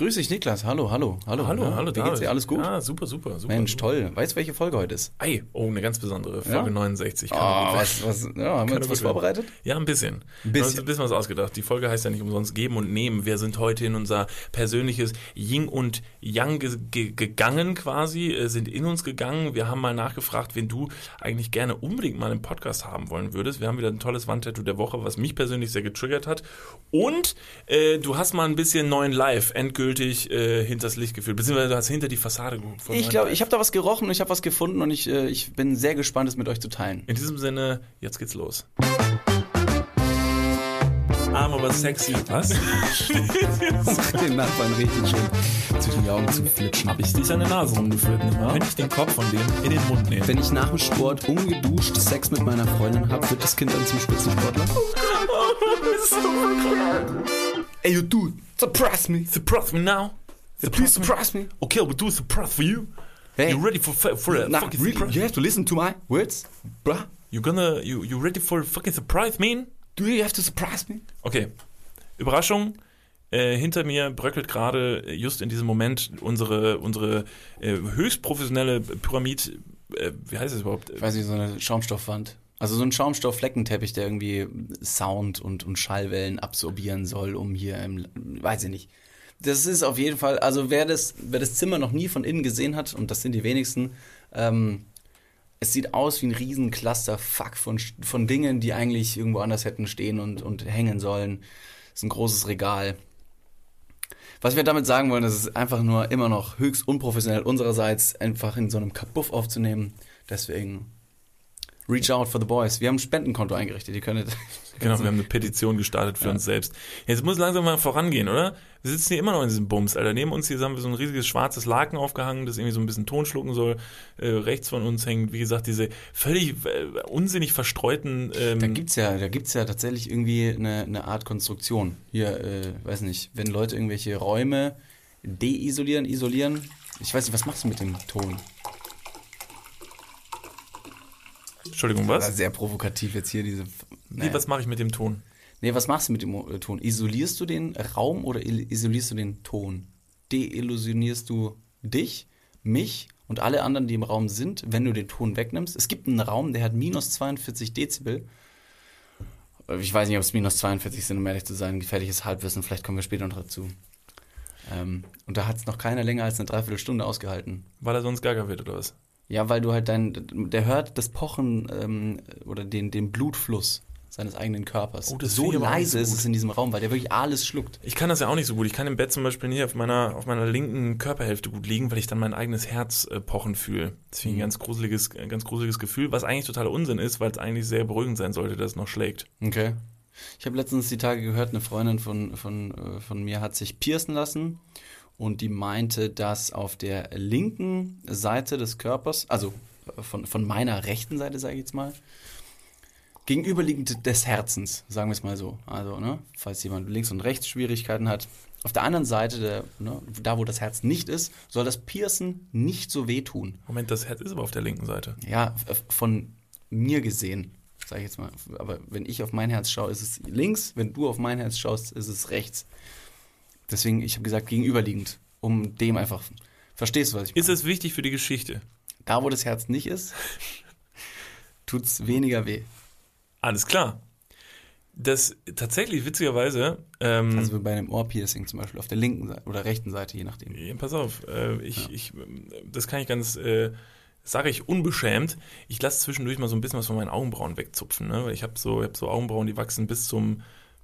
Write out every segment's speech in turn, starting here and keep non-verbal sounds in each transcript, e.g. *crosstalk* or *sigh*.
Grüß dich, Niklas. Hallo, hallo, hallo. Hallo, Ja, hallo, Wie geht's dir? Alles gut? Ja, super, super, super. Mensch, super. toll. Weißt du, welche Folge heute ist? Ei, oh, eine ganz besondere. Folge Ja? 69. Kann Ah, gut was, was, *laughs* ja, haben wir uns was vorbereitet? Ja, ein bisschen. Ein Wir bisschen. haben uns ein bisschen was ausgedacht. Die Folge heißt ja nicht umsonst Geben und Nehmen. Wir sind heute in unser persönliches Yin und Yang ge ge gegangen quasi, äh, sind in uns gegangen. Wir haben mal nachgefragt, wen du eigentlich gerne unbedingt mal im Podcast haben wollen würdest. Wir haben wieder ein tolles Wandtattoo der Woche, was mich persönlich sehr getriggert hat. Und äh, du hast mal ein bisschen neuen Live endgültig äh, hinters Licht geführt. Beziehungsweise du hast hinter die Fassade geguckt. von Ich glaube, ich habe da was gerochen und ich habe was gefunden und ich, äh, ich bin sehr gespannt, es mit euch zu teilen. In diesem Sinne, jetzt geht's los. Arm aber sexy. Was? *laughs* Den Nachbarn richtig schön zwischen die Augen zu flitschen. Hab ich dich an der Nase rumgeführt, nicht wahr? Könnte ich den Kopf von dem in den Mund nehmen? Wenn ich nach dem Sport ungeduscht Sex mit meiner Freundin habe, wird das Kind dann zum Spitzensportler? Ey, you dude, surprise me. Surprise me now. Please surprise me. Okay, we'll do a surprise for you. Hey. You ready for for a Nah, fucking really, surprise? you have to listen to my words, bruh. You gonna you you ready for a fucking surprise, man? Do you have to surprise me? Okay. Überraschung. Äh, hinter mir bröckelt gerade äh, just in diesem Moment unsere unsere äh, höchst professionelle Pyramid. Äh, wie heißt es überhaupt? Ich weiß nicht, so eine Schaumstoffwand. Also so ein Schaumstofffleckenteppich, der irgendwie Sound und, und Schallwellen absorbieren soll, um hier im, weiß ich nicht. Das ist auf jeden Fall, also wer das, wer das Zimmer noch nie von innen gesehen hat, und das sind die wenigsten, ähm, es sieht aus wie ein riesen Clusterfuck von, von Dingen, die eigentlich irgendwo anders hätten stehen und, und hängen sollen. Es ist ein großes Regal. Was wir damit sagen wollen, das ist einfach nur immer noch höchst unprofessionell unsererseits, einfach in so einem Kabuff aufzunehmen. Deswegen reach out for the boys. Wir haben ein Spendenkonto eingerichtet. Ihr könntet. *laughs* Genau, wir haben eine Petition gestartet für Ja. uns selbst. Jetzt muss langsam mal vorangehen, oder? Wir sitzen hier immer noch in diesem Bums, Alter. Neben uns hier haben wir so ein riesiges schwarzes Laken aufgehangen, das irgendwie so ein bisschen Ton schlucken soll. Äh, rechts von uns hängen, wie gesagt, diese völlig äh, unsinnig verstreuten. Ähm, Da gibt's ja, da gibt's ja tatsächlich irgendwie eine, eine Art Konstruktion. Hier, äh, weiß nicht, wenn Leute irgendwelche Räume deisolieren, isolieren. Ich weiß nicht, was machst du mit dem Ton? Entschuldigung, Das was? sehr provokativ jetzt hier diese. Wie, was mache ich mit dem Ton? Nee, was machst du mit dem äh, Ton? Isolierst du den Raum oder isolierst du den Ton? Deillusionierst du dich, mich und alle anderen, die im Raum sind, wenn du den Ton wegnimmst? Es gibt einen Raum, der hat minus 42 Dezibel. Ich weiß nicht, ob es minus 42 sind, um ehrlich zu sein. Gefährliches Halbwissen, vielleicht kommen wir später noch dazu. Ähm, und da hat es noch keiner länger als eine Dreiviertelstunde ausgehalten. Weil er sonst gaga wird, oder was? Ja, weil du halt dein, der hört das Pochen ähm, oder den, den Blutfluss seines eigenen Körpers. Oh, so leise so ist es in diesem Raum, weil der wirklich alles schluckt. Ich kann das ja auch nicht so gut. Ich kann im Bett zum Beispiel nicht auf meiner, auf meiner linken Körperhälfte gut liegen, weil ich dann mein eigenes Herz äh, pochen fühle. Das finde ich ein ganz gruseliges, äh, ganz gruseliges Gefühl, was eigentlich totaler Unsinn ist, weil es eigentlich sehr beruhigend sein sollte, dass es noch schlägt. Okay. Ich habe letztens die Tage gehört, eine Freundin von, von, äh, von mir hat sich piercen lassen und die meinte, dass auf der linken Seite des Körpers, also äh, von, von meiner rechten Seite, sage ich jetzt mal, gegenüberliegend des Herzens, sagen wir es mal so. Also, ne, falls jemand links und rechts Schwierigkeiten hat. Auf der anderen Seite, der, ne, da wo das Herz nicht ist, soll das Piercen nicht so wehtun. Moment, das Herz ist aber auf der linken Seite. Ja, von mir gesehen, sage ich jetzt mal. Aber wenn ich auf mein Herz schaue, ist es links. Wenn du auf mein Herz schaust, ist es rechts. Deswegen, ich habe gesagt, gegenüberliegend, um dem einfach. Verstehst du, was ich meine? Ist es wichtig für die Geschichte? Da, wo das Herz nicht ist, *laughs* tut's weniger weh. Alles klar. Das tatsächlich witzigerweise, ähm, Also bei einem Ohrpiercing zum Beispiel auf der linken Seite oder rechten Seite, je nachdem. Ja, pass auf, äh, ich, ich, ähm, das kann ich ganz, äh, sage ich unbeschämt. Ich lasse zwischendurch mal so ein bisschen was von meinen Augenbrauen wegzupfen, ne? Weil ich habe so, ich hab so Augenbrauen, die wachsen bis zum,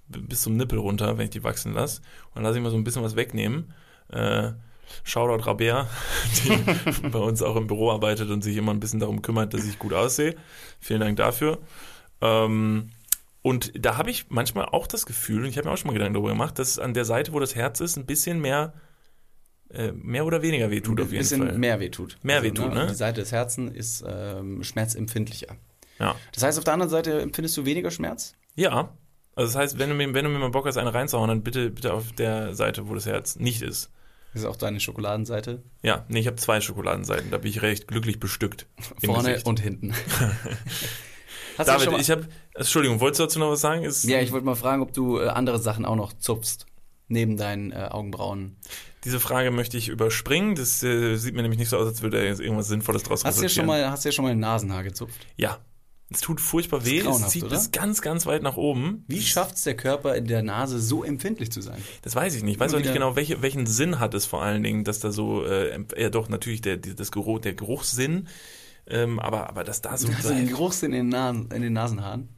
bis zum Nippel runter, wenn ich die wachsen lasse. Und dann lasse ich mal so ein bisschen was wegnehmen. Äh, Shoutout Rabea, *laughs* die *laughs* bei uns auch im Büro arbeitet und sich immer ein bisschen darum kümmert, dass ich gut aussehe. Vielen Dank dafür. Ähm, und da habe ich manchmal auch das Gefühl, und ich habe mir auch schon mal Gedanken darüber gemacht, dass es an der Seite, wo das Herz ist, ein bisschen mehr, äh, mehr oder weniger weh tut auf Ein jeden bisschen Fall. mehr wehtut. Mehr wehtut, ne? Die Seite des Herzens ist ähm, schmerzempfindlicher. Ja. Das heißt, auf der anderen Seite empfindest du weniger Schmerz? ja. Also das heißt, wenn du, mir, wenn du mir mal Bock hast, eine reinzuhauen, dann bitte, bitte auf der Seite, wo das Herz nicht ist. Das ist auch deine Schokoladenseite. Ja, nee, ich habe zwei Schokoladenseiten, da bin ich recht glücklich bestückt. Vorne und hinten. *laughs* Hast du David, ich habe, Entschuldigung, wolltest du dazu noch was sagen? Ist, ja, ich wollte mal fragen, ob du äh, andere Sachen auch noch zupfst. Neben deinen äh, Augenbrauen. Diese Frage möchte ich überspringen. Das äh, sieht mir nämlich nicht so aus, als würde da jetzt irgendwas Sinnvolles draus hast du schon mal Hast du ja schon mal ein Nasenhaar gezupft? Ja. Es tut furchtbar weh, es zieht oder? bis ganz, ganz weit nach oben. Wie schafft es der Körper in der Nase so empfindlich zu sein? Das weiß ich nicht. Ich weiß auch nicht genau, welche, welchen Sinn hat es vor allen Dingen, dass da so, äh, ja doch, natürlich der, das Geruch, der Geruchssinn, ähm, aber, aber dass da so... Du den Geruchssinn in den, Nasen, in den Nasenhaaren?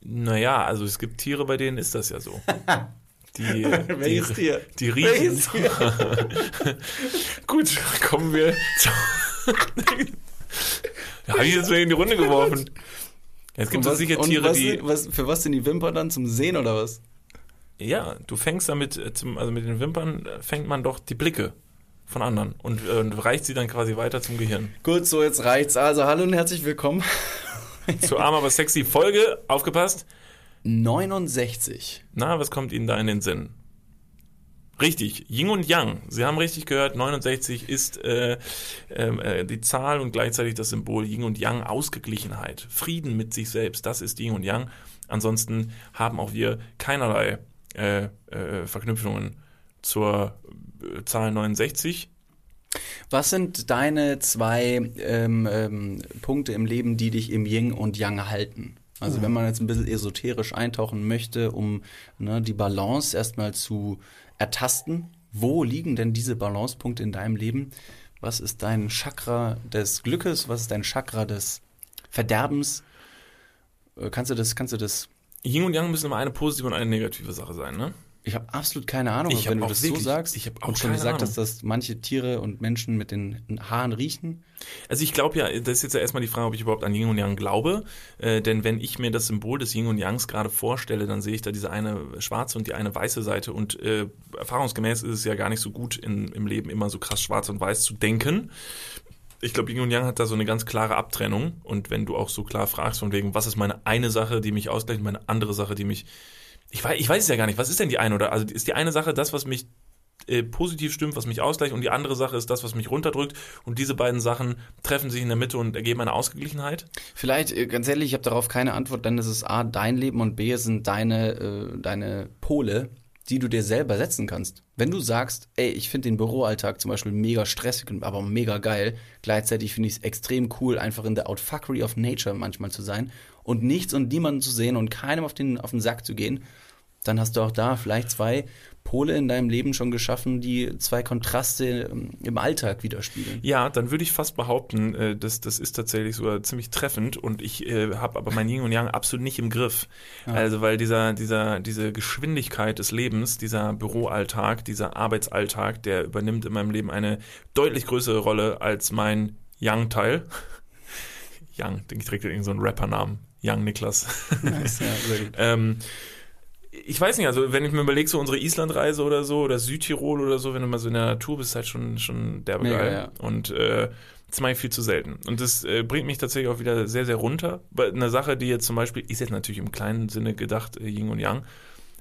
Naja, also es gibt Tiere, bei denen ist das ja so. *laughs* Die, Welches die, Tier? Die riechen. *laughs* *laughs* Gut, kommen wir zu. Ja, habe ich jetzt mal in die Runde *laughs* geworfen. Es gibt so sicher Tiere, was, die. Was, für was sind die Wimpern dann? Zum Sehen oder was? Ja, du fängst damit, äh, zum, also mit den Wimpern äh, fängt man doch die Blicke von anderen und, äh, und reicht sie dann quasi weiter zum Gehirn. Gut, so jetzt reicht's. Also hallo und herzlich willkommen. *laughs* Zu arm aber sexy Folge, aufgepasst. 69. Na, was kommt Ihnen da in den Sinn? Richtig, Yin und Yang. Sie haben richtig gehört, 69 ist äh, ähm, äh, die Zahl und gleichzeitig das Symbol Yin und Yang, Ausgeglichenheit, Frieden mit sich selbst, das ist Yin und Yang. Ansonsten haben auch wir keinerlei äh, äh, Verknüpfungen zur äh, Zahl 69. Was sind deine zwei ähm, ähm, Punkte im Leben, die dich im Yin und Yang halten? Also mhm. wenn man jetzt ein bisschen esoterisch eintauchen möchte, um ne, die Balance erstmal zu ertasten, wo liegen denn diese Balancepunkte in deinem Leben? Was ist dein Chakra des Glückes? Was ist dein Chakra des Verderbens? Äh, kannst du das, kannst du das? Yin und Yang müssen immer eine positive und eine negative Sache sein, ne? Ich habe absolut keine Ahnung, ich wenn du das wirklich, so sagst. Ich habe auch und schon gesagt Ahnung. dass manche Tiere und Menschen mit den Haaren riechen. Also ich glaube ja, das ist jetzt ja erstmal die Frage, ob ich überhaupt an Yin und Yang glaube. Äh, denn wenn ich mir das Symbol des Yin und Yangs gerade vorstelle, dann sehe ich da diese eine schwarze und die eine weiße Seite. Und äh, erfahrungsgemäß ist es ja gar nicht so gut in, im Leben immer so krass schwarz und weiß zu denken. Ich glaube, Yin und Yang hat da so eine ganz klare Abtrennung. Und wenn du auch so klar fragst, von wegen, was ist meine eine Sache, die mich ausgleicht, meine andere Sache, die mich ich weiß, ich weiß es ja gar nicht. Was ist denn die eine oder? Also ist die eine Sache das, was mich äh, positiv stimmt, was mich ausgleicht, und die andere Sache ist das, was mich runterdrückt. Und diese beiden Sachen treffen sich in der Mitte und ergeben eine Ausgeglichenheit. Vielleicht, äh, ganz ehrlich, ich habe darauf keine Antwort, denn es ist A, dein Leben und B, es sind deine, äh, deine Pole, die du dir selber setzen kannst. Wenn du sagst, ey, ich finde den Büroalltag zum Beispiel mega stressig, aber mega geil, gleichzeitig finde ich es extrem cool, einfach in der Outfuckery of Nature manchmal zu sein und nichts und niemanden zu sehen und keinem auf den, auf den Sack zu gehen, dann hast du auch da vielleicht zwei Pole in deinem Leben schon geschaffen, die zwei Kontraste ähm, im Alltag widerspiegeln. Ja, dann würde ich fast behaupten, äh, dass das ist tatsächlich sogar ziemlich treffend und ich äh, habe aber mein Yin und Yang absolut nicht im Griff. Ja. Also weil dieser, dieser, diese Geschwindigkeit des Lebens, dieser Büroalltag, dieser Arbeitsalltag, der übernimmt in meinem Leben eine deutlich größere Rolle als mein Yang-Teil. *laughs* Young, denke ich, trägt irgendeinen so einen Rappernamen. Young Niklas. Nice, *laughs* ja, sehr gut. *laughs* ähm, ich weiß nicht, also wenn ich mir überlege, so unsere Islandreise oder so oder Südtirol oder so, wenn du mal so in der Natur bist, ist halt schon, schon derbe Mega, geil. Ja. Und äh, das mache ich viel zu selten. Und das äh, bringt mich tatsächlich auch wieder sehr, sehr runter. Eine Sache, die jetzt zum Beispiel, ist jetzt natürlich im kleinen Sinne gedacht, äh, Yin und Yang,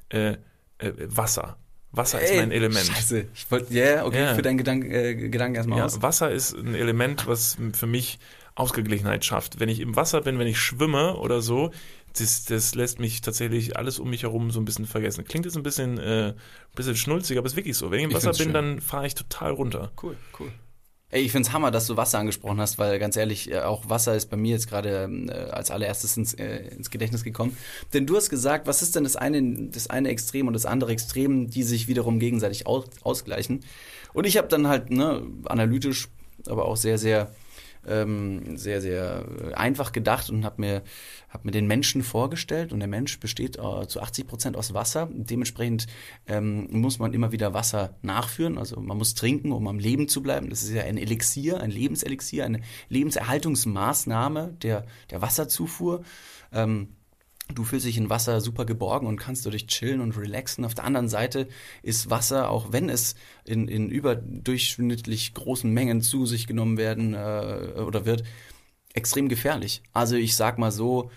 äh, äh, Wasser. Wasser Ey, ist mein Element. Scheiße, ich wollte, ja, yeah, okay, yeah. für deinen Gedanken, äh, Gedanken erstmal ja, aus. Wasser ist ein Element, was für mich Ausgeglichenheit schafft. Wenn ich im Wasser bin, wenn ich schwimme oder so, das, das lässt mich tatsächlich alles um mich herum so ein bisschen vergessen. Klingt jetzt ein bisschen, äh, bisschen schnulzig, aber ist wirklich so. Wenn ich im Wasser bin, schön. dann fahre ich total runter. Cool, cool. Ey, ich find's Hammer, dass du Wasser angesprochen hast, weil ganz ehrlich, äh, auch Wasser ist bei mir jetzt gerade äh, als allererstes ins, äh, ins Gedächtnis gekommen. Denn du hast gesagt, was ist denn das eine, das eine Extrem und das andere Extrem, die sich wiederum gegenseitig aus, ausgleichen? Und ich habe dann halt ne, analytisch, aber auch sehr, sehr ähm, sehr, sehr einfach gedacht und habe mir, hab mir den Menschen vorgestellt und der Mensch besteht äh, zu 80 Prozent aus Wasser. Dementsprechend ähm, muss man immer wieder Wasser nachführen, also man muss trinken, um am Leben zu bleiben. Das ist ja ein Elixier, ein Lebenselixier, eine Lebenserhaltungsmaßnahme der, der Wasserzufuhr. Ähm, Du fühlst dich in Wasser super geborgen und kannst dadurch chillen und relaxen. Auf der anderen Seite ist Wasser, auch wenn es in, in überdurchschnittlich großen Mengen zu sich genommen werden äh, oder wird, extrem gefährlich. Also ich sag mal so,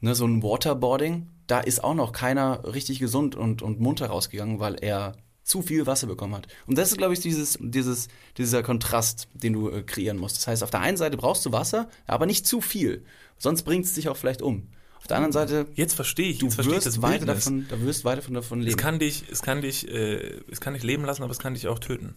ne, so ein Waterboarding, da ist auch noch keiner richtig gesund und, und munter rausgegangen, weil er zu viel Wasser bekommen hat. Und das ist, glaube ich, dieses, dieses, dieser Kontrast, den du äh, kreieren musst. Das heißt, auf der einen Seite brauchst du Wasser, aber nicht zu viel. Sonst bringt es dich auch vielleicht um. Auf der anderen Seite, Jetzt verstehe ich, du jetzt verstehe ich wirst das weiter Wildnis. davon, da wirst weiter von davon Es leben. kann dich, es kann dich, äh, es kann dich leben lassen, aber es kann dich auch töten.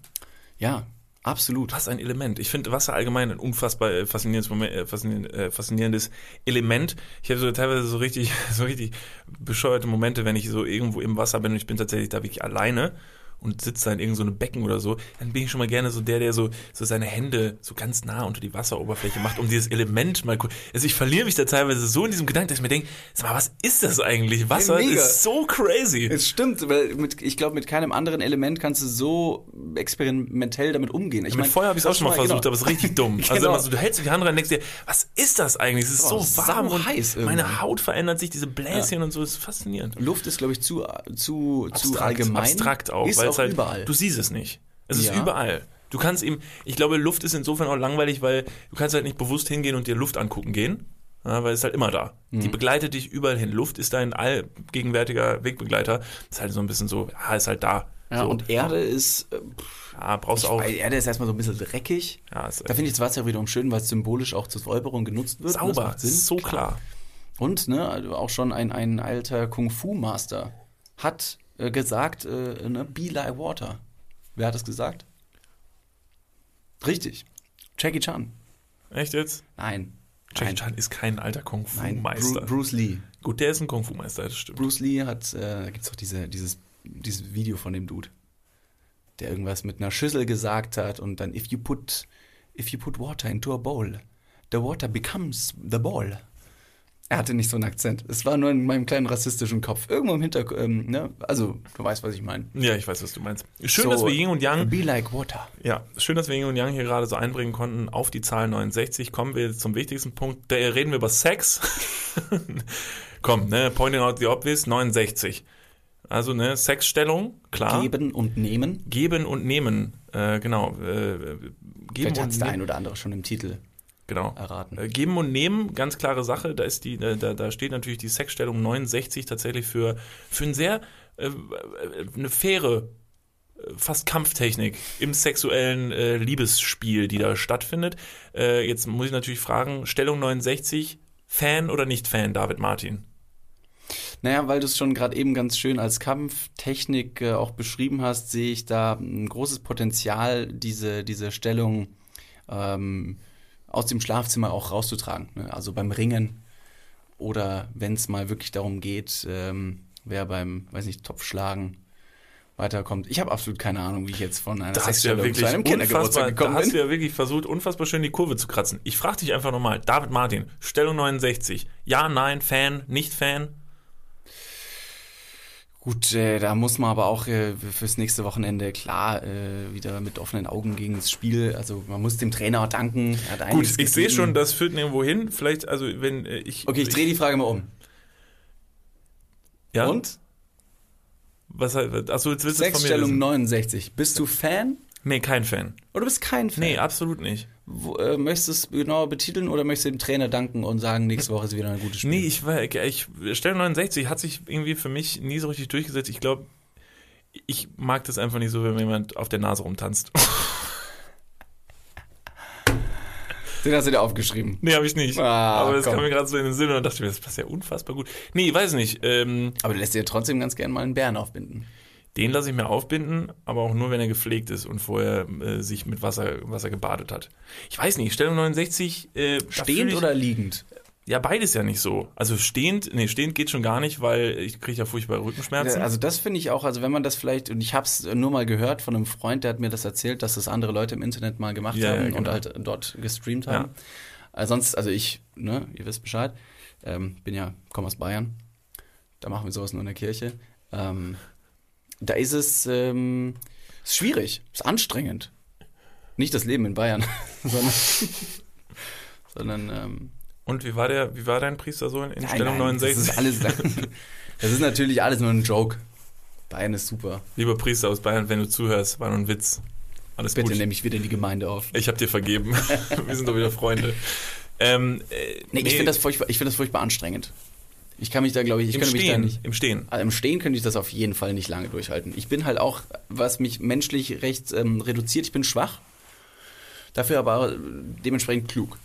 ja, absolut. Was ein Element. Ich finde Wasser allgemein ein unfassbar äh, faszinierendes, Moment, äh, faszinierend, äh, faszinierendes Element. Ich habe so teilweise so richtig, *laughs* so richtig bescheuerte Momente, wenn ich so irgendwo im Wasser bin und ich bin tatsächlich da wirklich alleine und sitze da in irgendeinem so einem Becken oder so, dann bin ich schon mal gerne so der, der so, so seine Hände so ganz nah unter die Wasseroberfläche macht, um dieses Element mal kurz. Also ich verliere mich da teilweise so in diesem Gedanken, dass ich mir denke, sag mal, was ist das eigentlich? Wasser mega. ist so crazy. Es stimmt, weil mit, ich glaube, mit keinem anderen Element kannst du so experimentell damit umgehen. Ich Mit mein, Feuer habe ich es auch schon mal versucht, genau. aber es ist richtig dumm. *laughs* Also Genau. immer so, du hältst die Hand rein und denkst dir, was ist das eigentlich? Es ist Oh, so warm und meine irgendwie. Haut verändert sich, diese Bläschen und so, das ist faszinierend. Luft ist, glaube ich, zu, zu, zu Abstrakt, allgemein. abstrakt auch, Ist weil es halt, überall. du siehst es nicht. Es ist Ja. überall. Du kannst ihm, ich glaube, Luft ist insofern auch langweilig, weil du kannst halt nicht bewusst hingehen und dir Luft angucken gehen, ja, weil es ist halt immer da. Mhm. Die begleitet dich überall hin. Luft ist dein allgegenwärtiger Wegbegleiter. Ist halt so ein bisschen so, ja, ist halt da. ja, so, und Erde ist, äh, ja, brauchst du auch. weil Erde ist erstmal so ein bisschen dreckig. Ja, ist, Da finde ich das Wasser wiederum schön, weil es symbolisch auch zur Säuberung genutzt wird. Das sauber, Sinn. ist so klar. Und ne, also auch schon ein, ein alter Kung-Fu-Master hat äh, gesagt, äh, ne, be like water. Wer hat das gesagt? Richtig. Jackie Chan. Echt jetzt? Nein. Jackie. Chan ist kein alter Kung Fu Nein, Meister. Bru Bruce Lee. Gut, der ist ein Kung Fu Meister, das stimmt. Bruce Lee hat, äh, da gibt es doch diese, dieses, dieses Video von dem Dude, der irgendwas mit einer Schüssel gesagt hat und dann, if you put, if you put water into a bowl, the water becomes the ball. Er hatte nicht so einen Akzent. Es war nur in meinem kleinen rassistischen Kopf. Irgendwo im Hintergrund, ähm, ne? Also, du weißt, was ich meine. Ja, ich weiß, was du meinst. Schön, So, dass wir Yin und Yang, Be like water. ja, schön, dass wir Yin und Yang hier gerade so einbringen konnten auf die Zahl 69. Kommen wir zum wichtigsten Punkt. Da reden wir über Sex. *laughs* Komm, ne, pointing out the obvious, 69. Also, ne, Sexstellung, klar. Geben und nehmen. Geben und nehmen, äh, genau. Äh, geben Vielleicht hat es der ein oder andere schon im Titel Genau. erraten. Äh, Geben und nehmen, ganz klare Sache. Da ist die, da, da steht natürlich die Sexstellung 69 tatsächlich für, für ein sehr, äh, äh, eine faire, äh, fast Kampftechnik im sexuellen äh, Liebesspiel, die da stattfindet. Äh, jetzt muss ich natürlich fragen, Stellung 69, Fan oder nicht Fan, David Martin? Naja, weil du es schon gerade eben ganz schön als Kampftechnik äh, auch beschrieben hast, sehe ich da ein großes Potenzial, diese, diese Stellung ähm, aus dem Schlafzimmer auch rauszutragen. Ne? Also beim Ringen oder wenn es mal wirklich darum geht, ähm, wer beim, weiß nicht, Topfschlagen weiterkommt. Ich habe absolut keine Ahnung, wie ich jetzt von einer Da hast du ja Sexstellung wirklich zu einem Kindergeburtstag unfassbar, da gekommen hast du bin. ja wirklich versucht, unfassbar schön die Kurve zu kratzen. Ich frage dich einfach nochmal, David Martin, Stellung 69, ja, nein, Fan, nicht Fan? Gut, äh, da muss man aber auch äh, fürs nächste Wochenende klar äh, wieder mit offenen Augen gegen das Spiel. Also man muss dem Trainer danken. Er hat Gut, ich sehe schon, das führt nirgendwo hin. Vielleicht, also wenn äh, ich. Okay, ich drehe die Frage mal um. Ja? Und? Was halt, achso, jetzt willst du es von mir wissen. 69. Bist du Fan Nee, kein Fan. oder bist kein Fan? Nee, absolut nicht. Wo, äh, möchtest du es genauer betiteln oder möchtest du dem Trainer danken und sagen, nächste Woche ist wieder ein gutes Spiel? Nee, ich war, ich, Stellung 69 hat sich irgendwie für mich nie so richtig durchgesetzt. Ich glaube, ich mag das einfach nicht so, wenn mir jemand auf der Nase rumtanzt. *laughs* Den hast du dir aufgeschrieben. nee, habe ich nicht. Ah, Aber das komm. kam mir gerade so in den Sinn und dachte ich mir, das passt ja unfassbar gut. Nee, ich weiß nicht. Ähm, Aber du lässt dir trotzdem ganz gern mal einen Bären aufbinden. Den lasse ich mir aufbinden, aber auch nur, wenn er gepflegt ist und vorher äh, sich mit Wasser, Wasser gebadet hat. Ich weiß nicht, Stellung 69. Äh, Stehend ich, oder liegend? Ja, beides ja nicht so. Also stehend, nee, stehend geht schon gar nicht, weil ich kriege ja furchtbare Rückenschmerzen. Also das finde ich auch, also wenn man das vielleicht, und ich habe es nur mal gehört von einem Freund, der hat mir das erzählt, dass das andere Leute im Internet mal gemacht Ja, ja, haben genau. und halt dort gestreamt haben. Also sonst, also ich, ne, ihr wisst Bescheid, ähm, bin ja, komme aus Bayern, da machen wir sowas nur in der Kirche. Ähm, da ist es ähm, ist schwierig, ist anstrengend. Nicht das Leben in Bayern, *laughs* sondern, sondern ähm, und wie war der, wie war dein Priester so in, in Nein, Stellung nein, 69? Das ist, alles, *laughs* das ist natürlich alles nur ein Joke. Bayern ist super. Lieber Priester aus Bayern, wenn du zuhörst, war nur ein Witz. Alles Bitte gut. nehme ich wieder in die Gemeinde auf. Ich habe dir vergeben. *laughs* Wir sind doch wieder Freunde. Ähm, äh, Nee, ich finde das, furchtbar- ich find das furchtbar anstrengend. Ich kann mich da, glaube ich, ich im könnte mich da Stehen, nicht. im Stehen. Also Im Stehen könnte ich das auf jeden Fall nicht lange durchhalten. Ich bin halt auch, was mich menschlich recht ähm, reduziert, ich bin schwach. Dafür aber dementsprechend klug.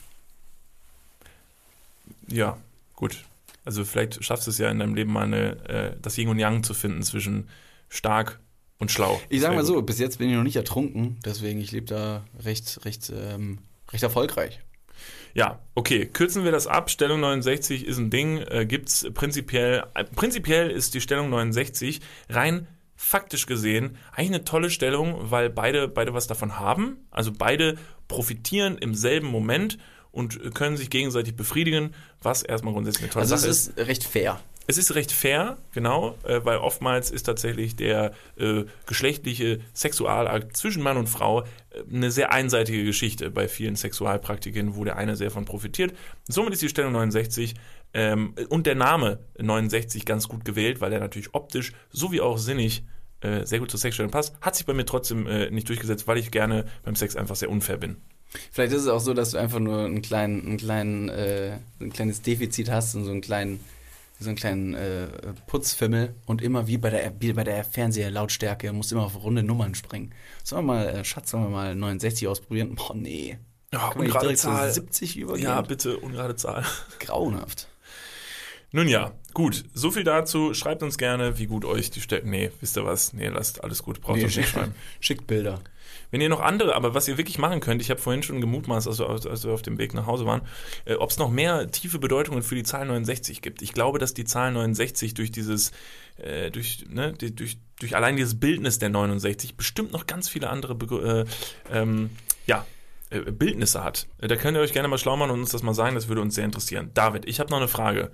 Ja, gut. Also vielleicht schaffst du es ja in deinem Leben mal eine, äh, das Yin und Yang zu finden zwischen stark und schlau. Ich sag mal so, bis jetzt bin ich noch nicht ertrunken, deswegen ich lebe da recht, recht, ähm, recht erfolgreich. Ja, okay, kürzen wir das ab. Stellung 69 ist ein Ding, äh, gibt's prinzipiell, äh, prinzipiell ist die Stellung 69 rein faktisch gesehen eigentlich eine tolle Stellung, weil beide, beide was davon haben. Also beide profitieren im selben Moment und können sich gegenseitig befriedigen, was erstmal grundsätzlich eine tolle Also Sache es ist recht fair. Es ist recht fair, genau, äh, weil oftmals ist tatsächlich der äh, geschlechtliche Sexualakt zwischen Mann und Frau äh, eine sehr einseitige Geschichte bei vielen Sexualpraktiken, wo der eine sehr von profitiert. Somit ist die Stellung 69 ähm, und der Name 69 ganz gut gewählt, weil er natürlich optisch sowie auch sinnig äh, sehr gut zur Sexstellung passt. Hat sich bei mir trotzdem äh, nicht durchgesetzt, weil ich gerne beim Sex einfach sehr unfair bin. Vielleicht ist es auch so, dass du einfach nur einen kleinen, einen kleinen, äh, ein kleines Defizit hast und so einen kleinen, so einen kleinen äh, Putzfimmel und immer wie bei der wie bei der Fernseherlautstärke musst du immer auf runde Nummern springen. Sollen wir mal, äh, Schatz, sollen wir mal 69 ausprobieren? Boah, nee. Ja, Kann zu 70 übergehen? Ja, bitte, ungerade Zahl. *laughs* Grauenhaft. Nun ja, gut. So viel dazu. Schreibt uns gerne, wie gut euch die Stellung. Nee, wisst ihr was? Nee, lasst alles gut. Braucht Nee, euch nicht *laughs* schreiben. Schickt Bilder. Wenn ihr noch andere, aber was ihr wirklich machen könnt, ich habe vorhin schon gemutmaßt, als als wir auf dem Weg nach Hause waren, äh, ob es noch mehr tiefe Bedeutungen für die Zahl 69 gibt. Ich glaube, dass die Zahl 69 durch dieses, äh, durch, ne, die, durch, durch allein dieses Bildnis der 69 bestimmt noch ganz viele andere Be äh, ähm, ja, äh, Bildnisse hat. Äh, Da könnt ihr euch gerne mal schlau machen und uns das mal sagen, das würde uns sehr interessieren. David, ich habe noch eine Frage,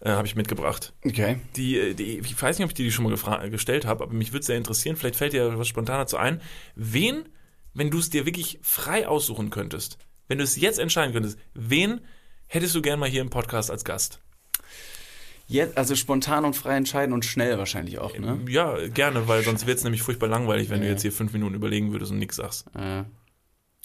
äh, habe ich mitgebracht. Okay. Die, äh, die, ich weiß nicht, ob ich dir die schon mal gestellt habe, aber mich würde sehr interessieren. Vielleicht fällt dir was spontan dazu ein. Wen, wenn du es dir wirklich frei aussuchen könntest, wenn du es jetzt entscheiden könntest, wen hättest du gern mal hier im Podcast als Gast? Jetzt, also spontan und frei entscheiden und schnell wahrscheinlich auch, ne? Ja, gerne, weil sonst wird es nämlich furchtbar langweilig, wenn du Ja. jetzt hier fünf Minuten überlegen würdest und nichts sagst.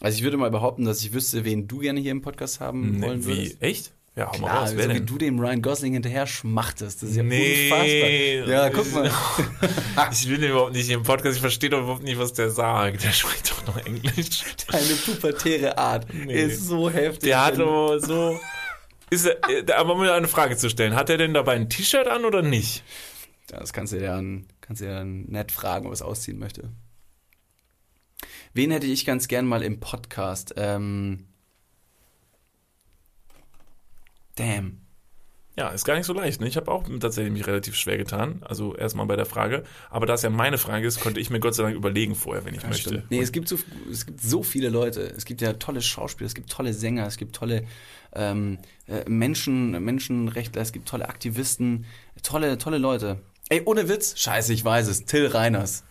Also ich würde mal behaupten, dass ich wüsste, wen du gerne hier im Podcast haben wollen Ne, würdest. wie? Echt? Ja, hau mal Klar, raus. so Wer wie denn? du dem Ryan Gosling hinterher schmachtest. Das ist ja Nee. unfassbar. Ja, guck mal. *laughs* Ich will den überhaupt nicht im Podcast, ich verstehe doch überhaupt nicht, was der sagt. Der spricht doch noch Englisch. Deine pubertäre Art Nee. ist so heftig. Der hat aber so. Ist er, äh, aber um eine Frage zu stellen, hat er denn dabei ein T-Shirt an oder nicht? Das kannst du dir dann, kannst du dann nett fragen, ob er es ausziehen möchte. Wen hätte ich ganz gern mal im Podcast? Ähm, damn. Ja, ist gar nicht so leicht. Ne? Ich habe auch tatsächlich mich relativ schwer getan. Also erstmal bei der Frage. Aber da es ja meine Frage ist, konnte ich mir Gott sei Dank überlegen vorher, wenn ich Ja, möchte. stimmt. Nee, es gibt, so, es gibt so viele Leute. Es gibt ja tolle Schauspieler, es gibt tolle Sänger, es gibt tolle ähm, äh, Menschen, Menschenrechtler, es gibt tolle Aktivisten, tolle, tolle Leute. Ey, ohne Witz, scheiße, ich weiß es, Till Reiners.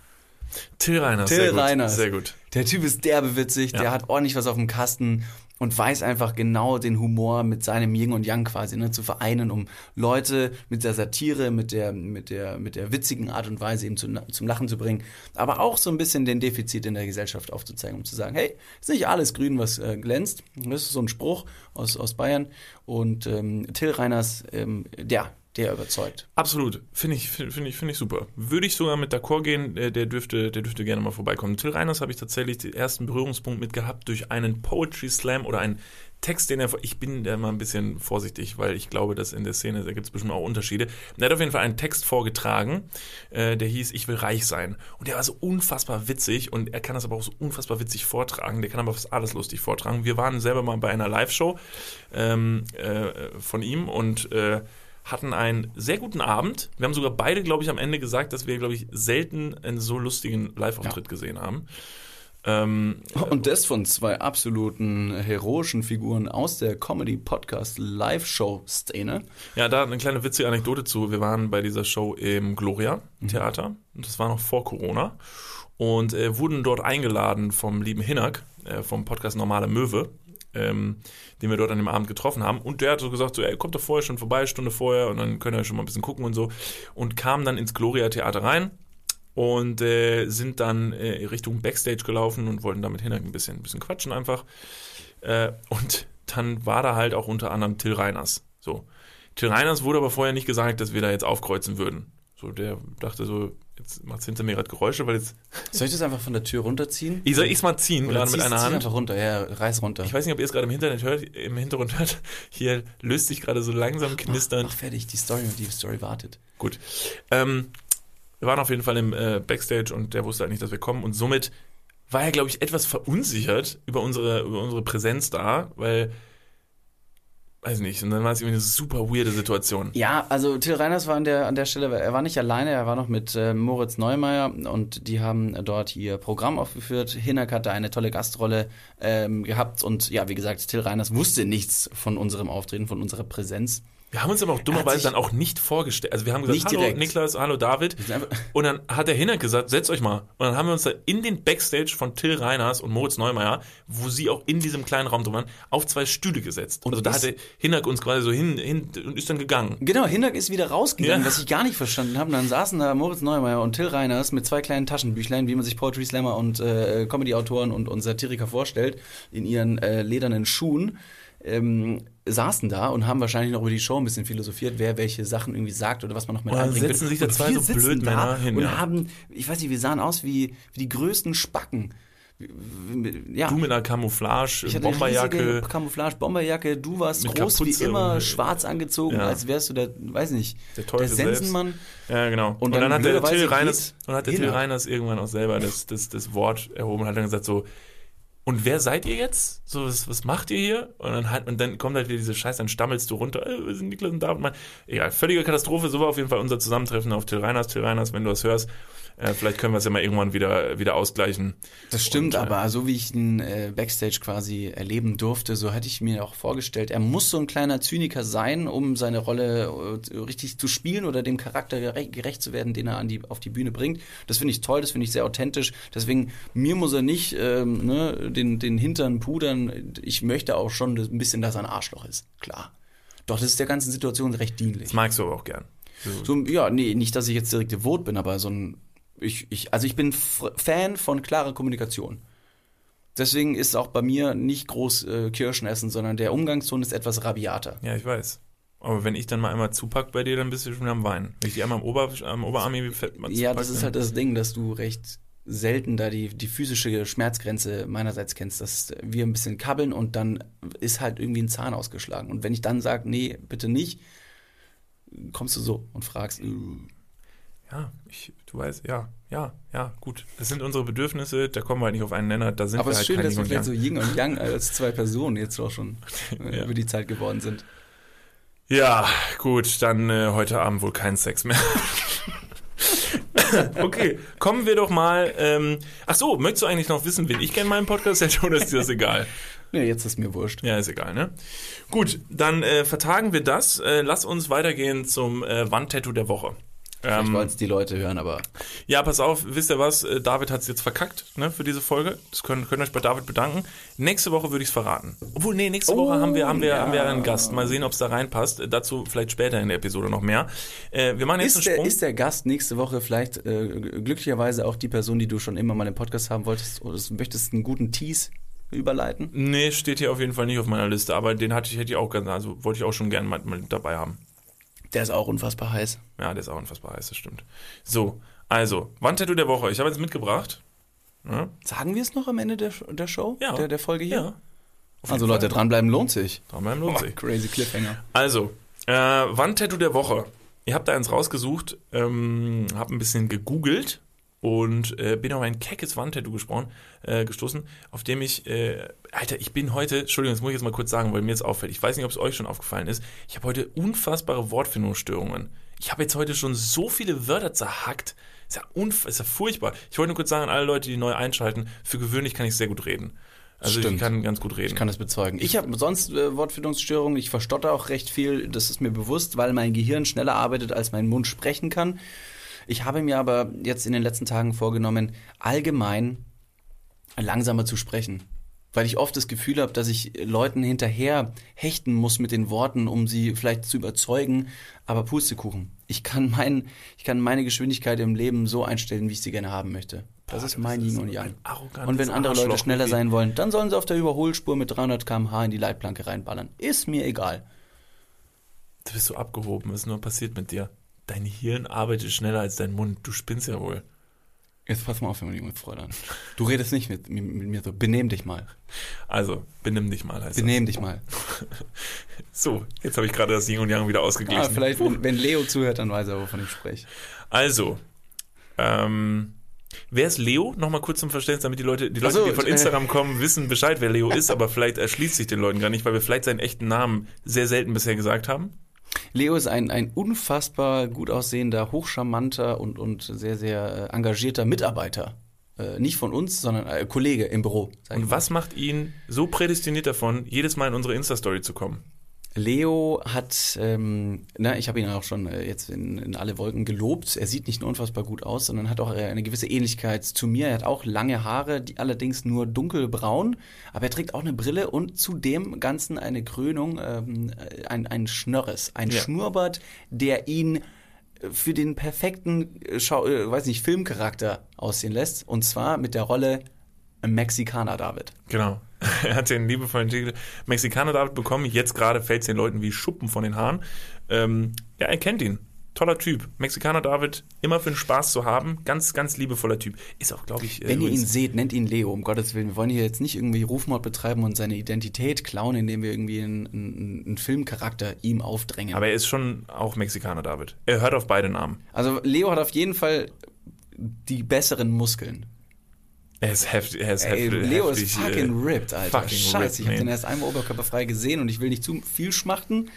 Till Reiners. Till sehr gut, Reiners. Sehr gut. Der Typ ist derbewitzig, Ja. der hat ordentlich was auf dem Kasten und weiß einfach genau den Humor mit seinem Yin und Yang quasi ne, zu vereinen, um Leute mit der Satire, mit der, mit der, mit der witzigen Art und Weise eben zu, zum Lachen zu bringen, aber auch so ein bisschen den Defizit in der Gesellschaft aufzuzeigen, um zu sagen, hey, ist nicht alles grün, was äh, glänzt. Das ist so ein Spruch aus, aus Bayern und ähm, Till Reiners, ähm, der, der überzeugt. Absolut. Finde ich, find ich, finde ich super. Würde ich sogar mit d'accord gehen, äh, der dürfte, der dürfte gerne mal vorbeikommen. Till Reiners habe ich tatsächlich den ersten Berührungspunkt mit gehabt durch einen Poetry Slam oder einen Text, den er, ich bin da mal ein bisschen vorsichtig, weil ich glaube, dass in der Szene, da gibt es bestimmt auch Unterschiede. Er hat auf jeden Fall einen Text vorgetragen, äh, der hieß, ich will reich sein. Und der war so unfassbar witzig und er kann das aber auch so unfassbar witzig vortragen. Der kann aber fast alles lustig vortragen. Wir waren selber mal bei einer Live-Show ähm, äh, von ihm und äh, hatten einen sehr guten Abend. Wir haben sogar beide, glaube ich, am Ende gesagt, dass wir, glaube ich, selten einen so lustigen Live-Auftritt gesehen haben. Ähm, Und das von zwei absoluten heroischen Figuren aus der Comedy-Podcast-Live-Show-Szene. ja, da eine kleine witzige Anekdote zu. Wir waren bei dieser Show im Gloria Theater. Und das war noch vor Corona. Und äh, wurden dort eingeladen vom lieben Hinak, äh, vom Podcast Normale Möwe, ähm, den wir dort an dem Abend getroffen haben. Und der hat so gesagt, so, ey, kommt doch vorher schon vorbei, Stunde vorher, und dann könnt ihr schon mal ein bisschen gucken und so. Und kam dann ins Gloria Theater rein und äh, sind dann äh, Richtung Backstage gelaufen und wollten da mit Hinak ein bisschen, ein bisschen quatschen einfach. Äh, und dann war da halt auch unter anderem Till Reiners. So. Till Reiners wurde aber vorher nicht gesagt, dass wir da jetzt aufkreuzen würden. So, der dachte so, Jetzt macht es hinter mir gerade Geräusche, weil jetzt. *laughs* Soll ich das einfach von der Tür runterziehen? Ich soll ich es mal ziehen, Oder gerade mit einer Hand. einfach runter, ja, reiß runter. Ich weiß nicht, ob ihr es gerade im Internet hört, im Hintergrund hört. Hier löst sich gerade so langsam knisternd. Mach fertig, die Story, die Story wartet. Gut. Ähm, wir waren auf jeden Fall im äh, Backstage und der wusste halt nicht, dass wir kommen und somit war er, glaube ich, etwas verunsichert über unsere, über unsere Präsenz da, weil, weiß nicht, und dann war es irgendwie eine super weirde Situation. Ja, also Till Reiners war an der, an der Stelle, er war nicht alleine, er war noch mit äh, Moritz Neumeier und die haben dort ihr Programm aufgeführt. Hinak hatte eine tolle Gastrolle ähm, gehabt und ja, wie gesagt, Till Reiners wusste nichts von unserem Auftreten, von unserer Präsenz. Wir haben uns aber auch dummerweise dann auch nicht vorgestellt. Also wir haben gesagt, hallo direkt. Niklas, hallo David. Und dann hat der Hinak gesagt, setzt euch mal. Und dann haben wir uns da in den Backstage von Till Reiners und Moritz Neumeier, wo sie auch in diesem kleinen Raum drin waren, auf zwei Stühle gesetzt. Und also da hatte Hinak uns quasi so hin, hin und ist dann gegangen. Genau, Hinak ist wieder rausgegangen, Ja. was ich gar nicht verstanden habe. Und dann saßen da Moritz Neumeier und Till Reiners mit zwei kleinen Taschenbüchlein, wie man sich Poetry Slammer und äh, Comedy-Autoren und, und Satiriker vorstellt, in ihren äh, ledernen Schuhen. Ähm, saßen da und haben wahrscheinlich noch über die Show ein bisschen philosophiert, wer welche Sachen irgendwie sagt oder was man noch dann einbringen setzen sich da zwei so Blödmänner da hin, und ja. haben, ich weiß nicht, wir sahen aus wie, wie die größten Spacken. Ja. Du mit einer Camouflage, Ich hatte Bomberjacke. Camouflage, Bomberjacke, du warst groß Kapuze wie immer, schwarz angezogen, Ja. als wärst du der, weiß nicht, Der Teufel der. Sensenmann. Ja, genau. Und, Und dann, dann hat der Till Reiners, und hat der Till. Reiners irgendwann auch selber das, das, das Wort erhoben und hat dann gesagt so, und wer seid ihr jetzt? So, was, was macht ihr hier? Und dann halt, und dann kommt halt wieder diese Scheiße, dann stammelst du runter, äh, wir sind Niklas und David, Mann. Egal, völlige Katastrophe, so war auf jeden Fall unser Zusammentreffen auf Till Reiners. Till Reiners, wenn du das hörst, äh, vielleicht können wir es ja mal irgendwann wieder, wieder ausgleichen. Das stimmt, Und, äh, aber so wie ich ihn äh, Backstage quasi erleben durfte, so hätte ich mir auch vorgestellt, er muss so ein kleiner Zyniker sein, um seine Rolle äh, richtig zu spielen oder dem Charakter gere gerecht zu werden, den er an die, auf die Bühne bringt. Das finde ich toll, das finde ich sehr authentisch. Deswegen, mir muss er nicht ähm, ne, den, den Hintern pudern. Ich möchte auch schon ein bisschen, dass er ein Arschloch ist. Klar. Doch, das ist der ganzen Situation recht dienlich. Das magst du aber auch gern. So, ja, nee, nicht, dass ich jetzt direkt devot bin, aber so ein, ich, ich, also ich bin Fan von klarer Kommunikation. Deswegen ist auch bei mir nicht groß äh, Kirschen essen, sondern der Umgangston ist etwas rabiater. Ja, ich weiß. Aber wenn ich dann mal einmal zupack bei dir, dann bist du schon wieder am Weinen. Wenn ich die einmal am, Ober, am Oberarm irgendwie fett mal Ja, das ist halt das Ding, dass du recht selten da die, die physische Schmerzgrenze meinerseits kennst, dass wir ein bisschen kabbeln und dann ist halt irgendwie ein Zahn ausgeschlagen. Und wenn ich dann sage, nee, bitte nicht, kommst du so und fragst, äh, Ja, ich, du weißt, ja, ja, ja, gut. Das sind unsere Bedürfnisse, da kommen wir halt nicht auf einen Nenner, da sind Aber wir es halt ist schön, dass wir vielleicht so Yin und Yang als zwei Personen jetzt auch schon *laughs* äh, Ja. über die Zeit geworden sind. Ja, gut, dann äh, heute Abend wohl kein Sex mehr. *laughs* okay, kommen wir doch mal. Ähm, ach so, möchtest du eigentlich noch wissen, wen ich gerne in meinem Podcast hätte oder ist dir das egal? *laughs* Nee, jetzt ist mir wurscht. Ja, ist egal, ne? Gut, dann äh, vertagen wir das. Äh, lass uns weitergehen zum äh, Wandtattoo der Woche. Vielleicht Ähm, wollen es die Leute hören, aber Ja, pass auf, wisst ihr was? Äh, David hat es jetzt verkackt ne, für diese Folge. Das könnt, könnt ihr euch bei David bedanken. Nächste Woche würde ich es verraten. Obwohl, nee, nächste Woche haben wir, haben, wir, ja. haben wir einen Gast. Mal sehen, ob es da reinpasst. Äh, Dazu vielleicht später in der Episode noch mehr. Äh, wir machen jetzt ist einen der, Sprung. ist der Gast nächste Woche vielleicht äh, glücklicherweise auch die Person, die du schon immer mal im Podcast haben wolltest oder du möchtest einen guten Tease überleiten? nee, steht hier auf jeden Fall nicht auf meiner Liste, aber den hatte ich, hätte ich auch ganz, also wollte ich auch schon gerne mal, mal dabei haben. Der ist auch unfassbar heiß. Ja, der ist auch unfassbar heiß, das stimmt. So, also, Wandtattoo der Woche. Ich habe jetzt mitgebracht. Ja, Sagen wir es noch am Ende der, der Show? Ja. Der, der Folge hier? ja. Also jeden Leute, Fall. dranbleiben lohnt sich. Dranbleiben lohnt sich. Crazy Cliffhanger. Also, äh, Wandtattoo der Woche. Ich habe da eins rausgesucht, ähm, habe ein bisschen gegoogelt und äh, bin auf ein keckes Wandtattoo gesprochen, äh, gestoßen, auf dem ich, äh, Alter, ich bin heute, Entschuldigung, das muss ich jetzt mal kurz sagen, weil mir jetzt auffällt, ich weiß nicht, ob es euch schon aufgefallen ist, ich habe heute unfassbare Wortfindungsstörungen. Ich habe jetzt heute schon so viele Wörter zerhackt, ist ja, unf ist ja furchtbar. Ich wollte nur kurz sagen an alle Leute, die neu einschalten, für gewöhnlich kann ich sehr gut reden. Also ich Stimmt. kann ganz gut reden. Ich kann das bezeugen. Ich habe sonst äh, Wortfindungsstörungen. Ich verstotter auch recht viel. Das ist mir bewusst, weil mein Gehirn schneller arbeitet, als mein Mund sprechen kann. Ich habe mir aber jetzt in den letzten Tagen vorgenommen, allgemein langsamer zu sprechen. Weil ich oft das Gefühl habe, dass ich Leuten hinterher hechten muss mit den Worten, um sie vielleicht zu überzeugen. Aber Pustekuchen. Ich kann, mein, ich kann meine Geschwindigkeit im Leben so einstellen, wie ich sie gerne haben möchte. Das Boah, ist mein Yin und Yang. Und wenn andere Leute schneller sein wollen, dann sollen sie auf der Überholspur mit 300 km/h in die Leitplanke reinballern. Ist mir egal. Du bist so abgehoben, was ist nur passiert mit dir? Dein Hirn arbeitet schneller als dein Mund. Du spinnst ja wohl. Jetzt pass mal auf, wenn man mit Freude an. Du redest nicht mit, mit, mit, mir so. Benehm dich mal. Also, benimm dich mal. Heißt Benehm das. dich mal. *laughs* so, jetzt habe ich gerade das Yin und Yang wieder ausgeglichen. Ah, vielleicht, wenn, wenn, Leo zuhört, dann weiß er, wovon ich spreche. Also, ähm, wer ist Leo? Nochmal kurz zum Verständnis, damit die Leute, die Leute, so, die von äh, Instagram kommen, wissen Bescheid, wer Leo *laughs* ist, aber vielleicht erschließt sich den Leuten gar nicht, weil wir vielleicht seinen echten Namen sehr selten bisher gesagt haben. Leo ist ein, ein unfassbar gut aussehender, hochcharmanter und, und sehr, sehr äh, engagierter Mitarbeiter. Äh, nicht von uns, sondern äh, Kollege im Büro. Und was macht ihn so prädestiniert davon, jedes Mal in unsere Insta-Story zu kommen? Leo hat, ähm, na, ich habe ihn auch schon äh, jetzt in, in alle Wolken gelobt. Er sieht nicht nur unfassbar gut aus, sondern hat auch äh, eine gewisse Ähnlichkeit zu mir. Er hat auch lange Haare, die allerdings nur dunkelbraun, aber er trägt auch eine Brille und zu dem Ganzen eine Krönung, ähm, ein, ein Schnörres, ein ja. Schnurrbart, der ihn für den perfekten, äh, Schau äh, weiß nicht, Filmcharakter aussehen lässt. Und zwar mit der Rolle Mexikaner David. Genau. *laughs* er hat den liebevollen Titel Mexikaner David bekommen. Jetzt gerade fällt es den Leuten wie Schuppen von den Haaren. Ähm, ja, er kennt ihn. Toller Typ. Mexikaner David, immer für den Spaß zu haben. Ganz, ganz liebevoller Typ. Ist auch, glaube ich. Äh, Wenn ihr ihn seht, nennt ihn Leo, um Gottes Willen. Wir wollen hier jetzt nicht irgendwie Rufmord betreiben und seine Identität klauen, indem wir irgendwie einen, einen, einen Filmcharakter ihm aufdrängen. Aber er ist schon auch Mexikaner David. Er hört auf beide Namen. Also Leo hat auf jeden Fall die besseren Muskeln. Er ist heftig. Er ist Ey, heftig Leo ist fucking äh, ripped, Alter. Fucking Scheiße, ripped, ich habe den erst einmal oberkörperfrei gesehen und ich will nicht zu viel schmachten.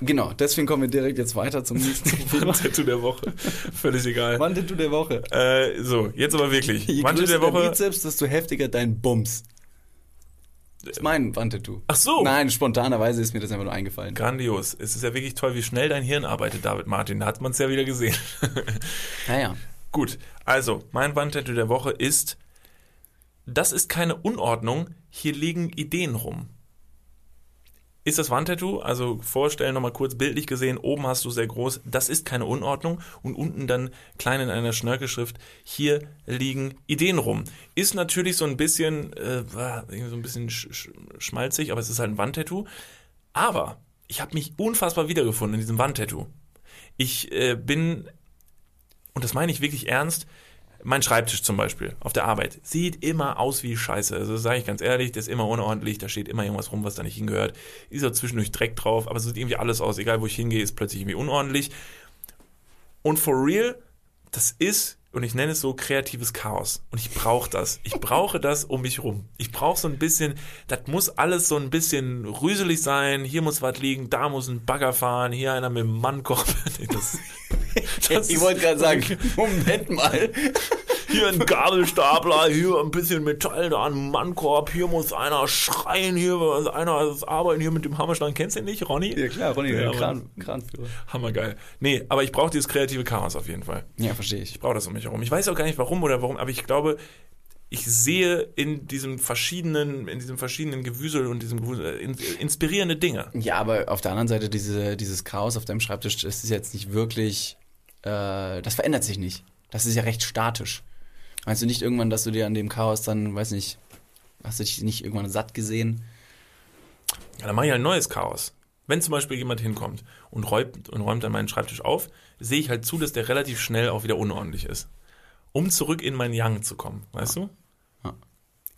Genau, deswegen kommen wir direkt jetzt weiter zum nächsten *laughs* Thema. Tattoo der Woche. Völlig egal. Tattoo der Woche. Äh, so, jetzt aber wirklich. Je Tattoo der Woche. Bizeps, desto heftiger dein Bums. Das ist mein Wandtattoo. Ach so. Nein, spontanerweise ist mir das einfach nur eingefallen. Grandios. Es ist ja wirklich toll, wie schnell dein Hirn arbeitet, David Martin. Da hat man es ja wieder gesehen. Naja. Gut, also mein Wandtattoo der Woche ist, das ist keine Unordnung, hier liegen Ideen rum. Ist das Wandtattoo, also vorstellen nochmal kurz bildlich gesehen, oben hast du sehr groß, das ist keine Unordnung und unten dann klein in einer Schnörkelschrift, hier liegen Ideen rum. Ist natürlich so ein bisschen, äh, so ein bisschen sch sch schmalzig, aber es ist halt ein Wandtattoo. Aber ich habe mich unfassbar wiedergefunden in diesem Wandtattoo. Ich äh, bin und das meine ich wirklich ernst, mein Schreibtisch zum Beispiel auf der Arbeit sieht immer aus wie Scheiße. Also sage ich ganz ehrlich, der ist immer unordentlich, da steht immer irgendwas rum, was da nicht hingehört. Ist auch zwischendurch Dreck drauf, aber es sieht irgendwie alles aus. Egal wo ich hingehe, ist plötzlich irgendwie unordentlich. Und for real, das ist und ich nenne es so kreatives Chaos. Und ich brauche das. Ich brauche das um mich rum. Ich brauche so ein bisschen, das muss alles so ein bisschen rüselig sein. Hier muss was liegen, da muss ein Bagger fahren, hier einer mit dem Mannkorb. *laughs* das, *laughs* das ich wollte gerade sagen, *laughs* Moment mal. Hier ein Gabelstapler, hier ein bisschen Metall, da ein Mannkorb, hier muss einer schreien, hier muss einer arbeiten, hier mit dem Hammerschlag. Kennst du den nicht, Ronny? Ja klar, Ronny, der Kran, Kranführer. Hammergeil. Nee, aber ich brauche dieses kreative Chaos auf jeden Fall. Ja, verstehe ich. Ich brauche das um mich herum. Ich weiß auch gar nicht warum oder warum, aber ich glaube, ich sehe in diesem verschiedenen, in diesem verschiedenen Gewüsel und diesem Gewusel inspirierende Dinge. Ja, aber auf der anderen Seite, diese, dieses Chaos auf deinem Schreibtisch, das ist jetzt nicht wirklich, äh, das verändert sich nicht. Das ist ja recht statisch. Meinst du nicht irgendwann, dass du dir an dem Chaos dann, weiß nicht, hast du dich nicht irgendwann satt gesehen? Ja, dann mache ich ein neues Chaos. Wenn zum Beispiel jemand hinkommt und räumt, und räumt dann meinen Schreibtisch auf, sehe ich halt zu, dass der relativ schnell auch wieder unordentlich ist. Um zurück in mein Yang zu kommen, weißt ja. du? Ja.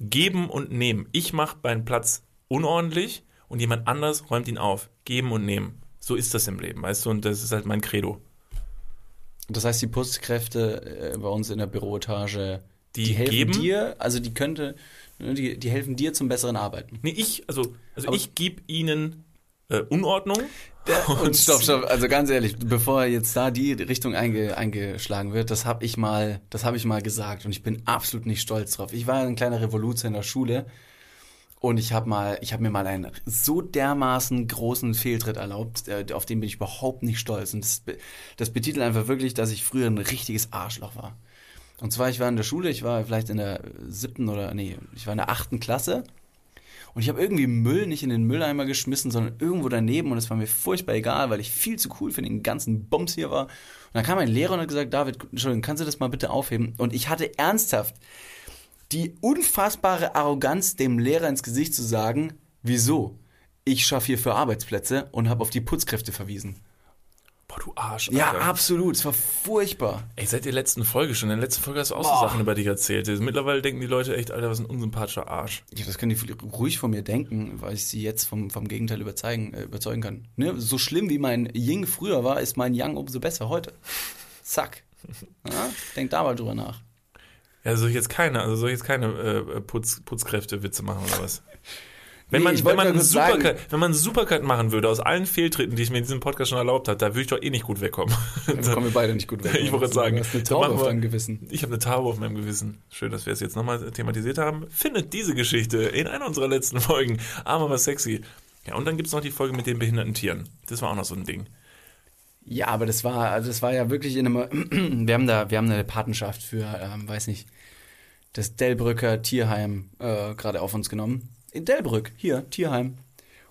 Geben und nehmen. Ich mache meinen Platz unordentlich und jemand anders räumt ihn auf. Geben und nehmen. So ist das im Leben, weißt du? Und das ist halt mein Credo. Das heißt, die Putzkräfte äh, bei uns in der Büroetage, die, die helfen geben, dir, also die könnte, ne, die, die helfen dir zum besseren Arbeiten. Nee, ich, also, also ich gebe ihnen äh, Unordnung. Der, *laughs* und stopp, stopp, also ganz ehrlich, bevor jetzt da die Richtung einge, eingeschlagen wird, das habe ich mal, das habe ich mal gesagt und ich bin absolut nicht stolz drauf. Ich war ein kleiner Revoluzer in der Schule und ich habe mal, ich habe mir mal einen so dermaßen großen Fehltritt erlaubt, äh, auf den bin ich überhaupt nicht stolz. Und das, das betitelt einfach wirklich, dass ich früher ein richtiges Arschloch war. Und zwar, ich war in der Schule, ich war vielleicht in der siebten oder, nee, ich war in der achten Klasse. Und ich habe irgendwie Müll nicht in den Mülleimer geschmissen, sondern irgendwo daneben. Und es war mir furchtbar egal, weil ich viel zu cool für den ganzen Bums hier war. Und dann kam ein Lehrer und hat gesagt, David, Entschuldigung, kannst du das mal bitte aufheben? Und ich hatte ernsthaft die unfassbare Arroganz, dem Lehrer ins Gesicht zu sagen, wieso? Ich schaffe hier für Arbeitsplätze und habe auf die Putzkräfte verwiesen. Boah, du Arsch. Ja, Alter. absolut. Es war furchtbar. Ey, seit der letzten Folge schon. In der letzten Folge hast du auch so Boah. Sachen über dich erzählt. Mittlerweile denken die Leute echt, Alter, was ein unsympathischer Arsch. Ja, das können die ruhig von mir denken, weil ich sie jetzt vom, vom Gegenteil überzeugen, äh, überzeugen kann. Ne? So schlimm wie mein Ying früher war, ist mein Yang umso besser heute. Zack. *laughs* Ja? Denk da mal drüber nach. Ja, soll ich jetzt keine, also soll ich jetzt keine äh, Putz, Putzkräfte-Witze machen oder was? *laughs* Wenn man, wenn, man Supercut, wenn man einen Supercut machen würde aus allen Fehltritten, die ich mir in diesem Podcast schon erlaubt habe, da würde ich doch eh nicht gut wegkommen. *laughs* Da kommen wir beide nicht gut weg. Ich wollte sagen, Du hast eine Taube auf deinem Gewissen. Ich habe eine Taube auf meinem Gewissen. Schön, dass wir es jetzt nochmal thematisiert haben. Findet diese Geschichte in einer unserer letzten Folgen. Arm aber sexy. Ja, und dann gibt es noch die Folge mit den behinderten Tieren. Das war auch noch so ein Ding. Ja, aber das war, also das war ja wirklich in einem, *clears throat* wir haben da, wir haben eine Patenschaft für, ähm, weiß nicht, das Delbrücker Tierheim äh, gerade auf uns genommen. In Delbrück, hier, Tierheim.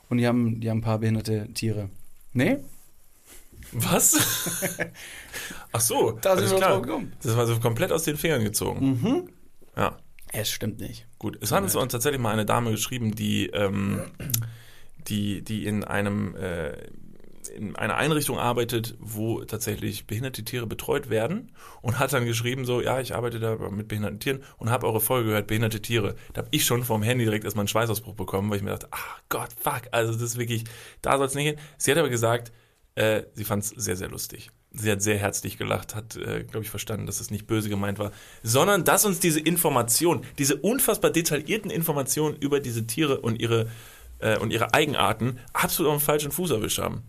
Und die haben, die haben ein paar behinderte Tiere. Nee? Was? *laughs* Ach so, Da sind wir klar. drauf gekommen. Das war so komplett aus den Fingern gezogen. Mhm. Ja. Es stimmt nicht. Gut, es hat uns tatsächlich mal eine Dame geschrieben, die, ähm, die, die in einem äh, in einer Einrichtung arbeitet, wo tatsächlich behinderte Tiere betreut werden und hat dann geschrieben so, ja, ich arbeite da mit behinderten Tieren und habe eure Folge gehört, behinderte Tiere. Da habe ich schon vom Handy direkt erstmal einen Schweißausbruch bekommen, weil ich mir dachte, ach Gott, fuck, also das ist wirklich, da soll es nicht hin. Sie hat aber gesagt, äh, sie fand es sehr, sehr lustig. Sie hat sehr herzlich gelacht, hat, äh, glaube ich, verstanden, dass es nicht böse gemeint war, sondern dass uns diese Information, diese unfassbar detaillierten Informationen über diese Tiere und ihre, äh, und ihre Eigenarten absolut auf den falschen Fuß erwischt haben.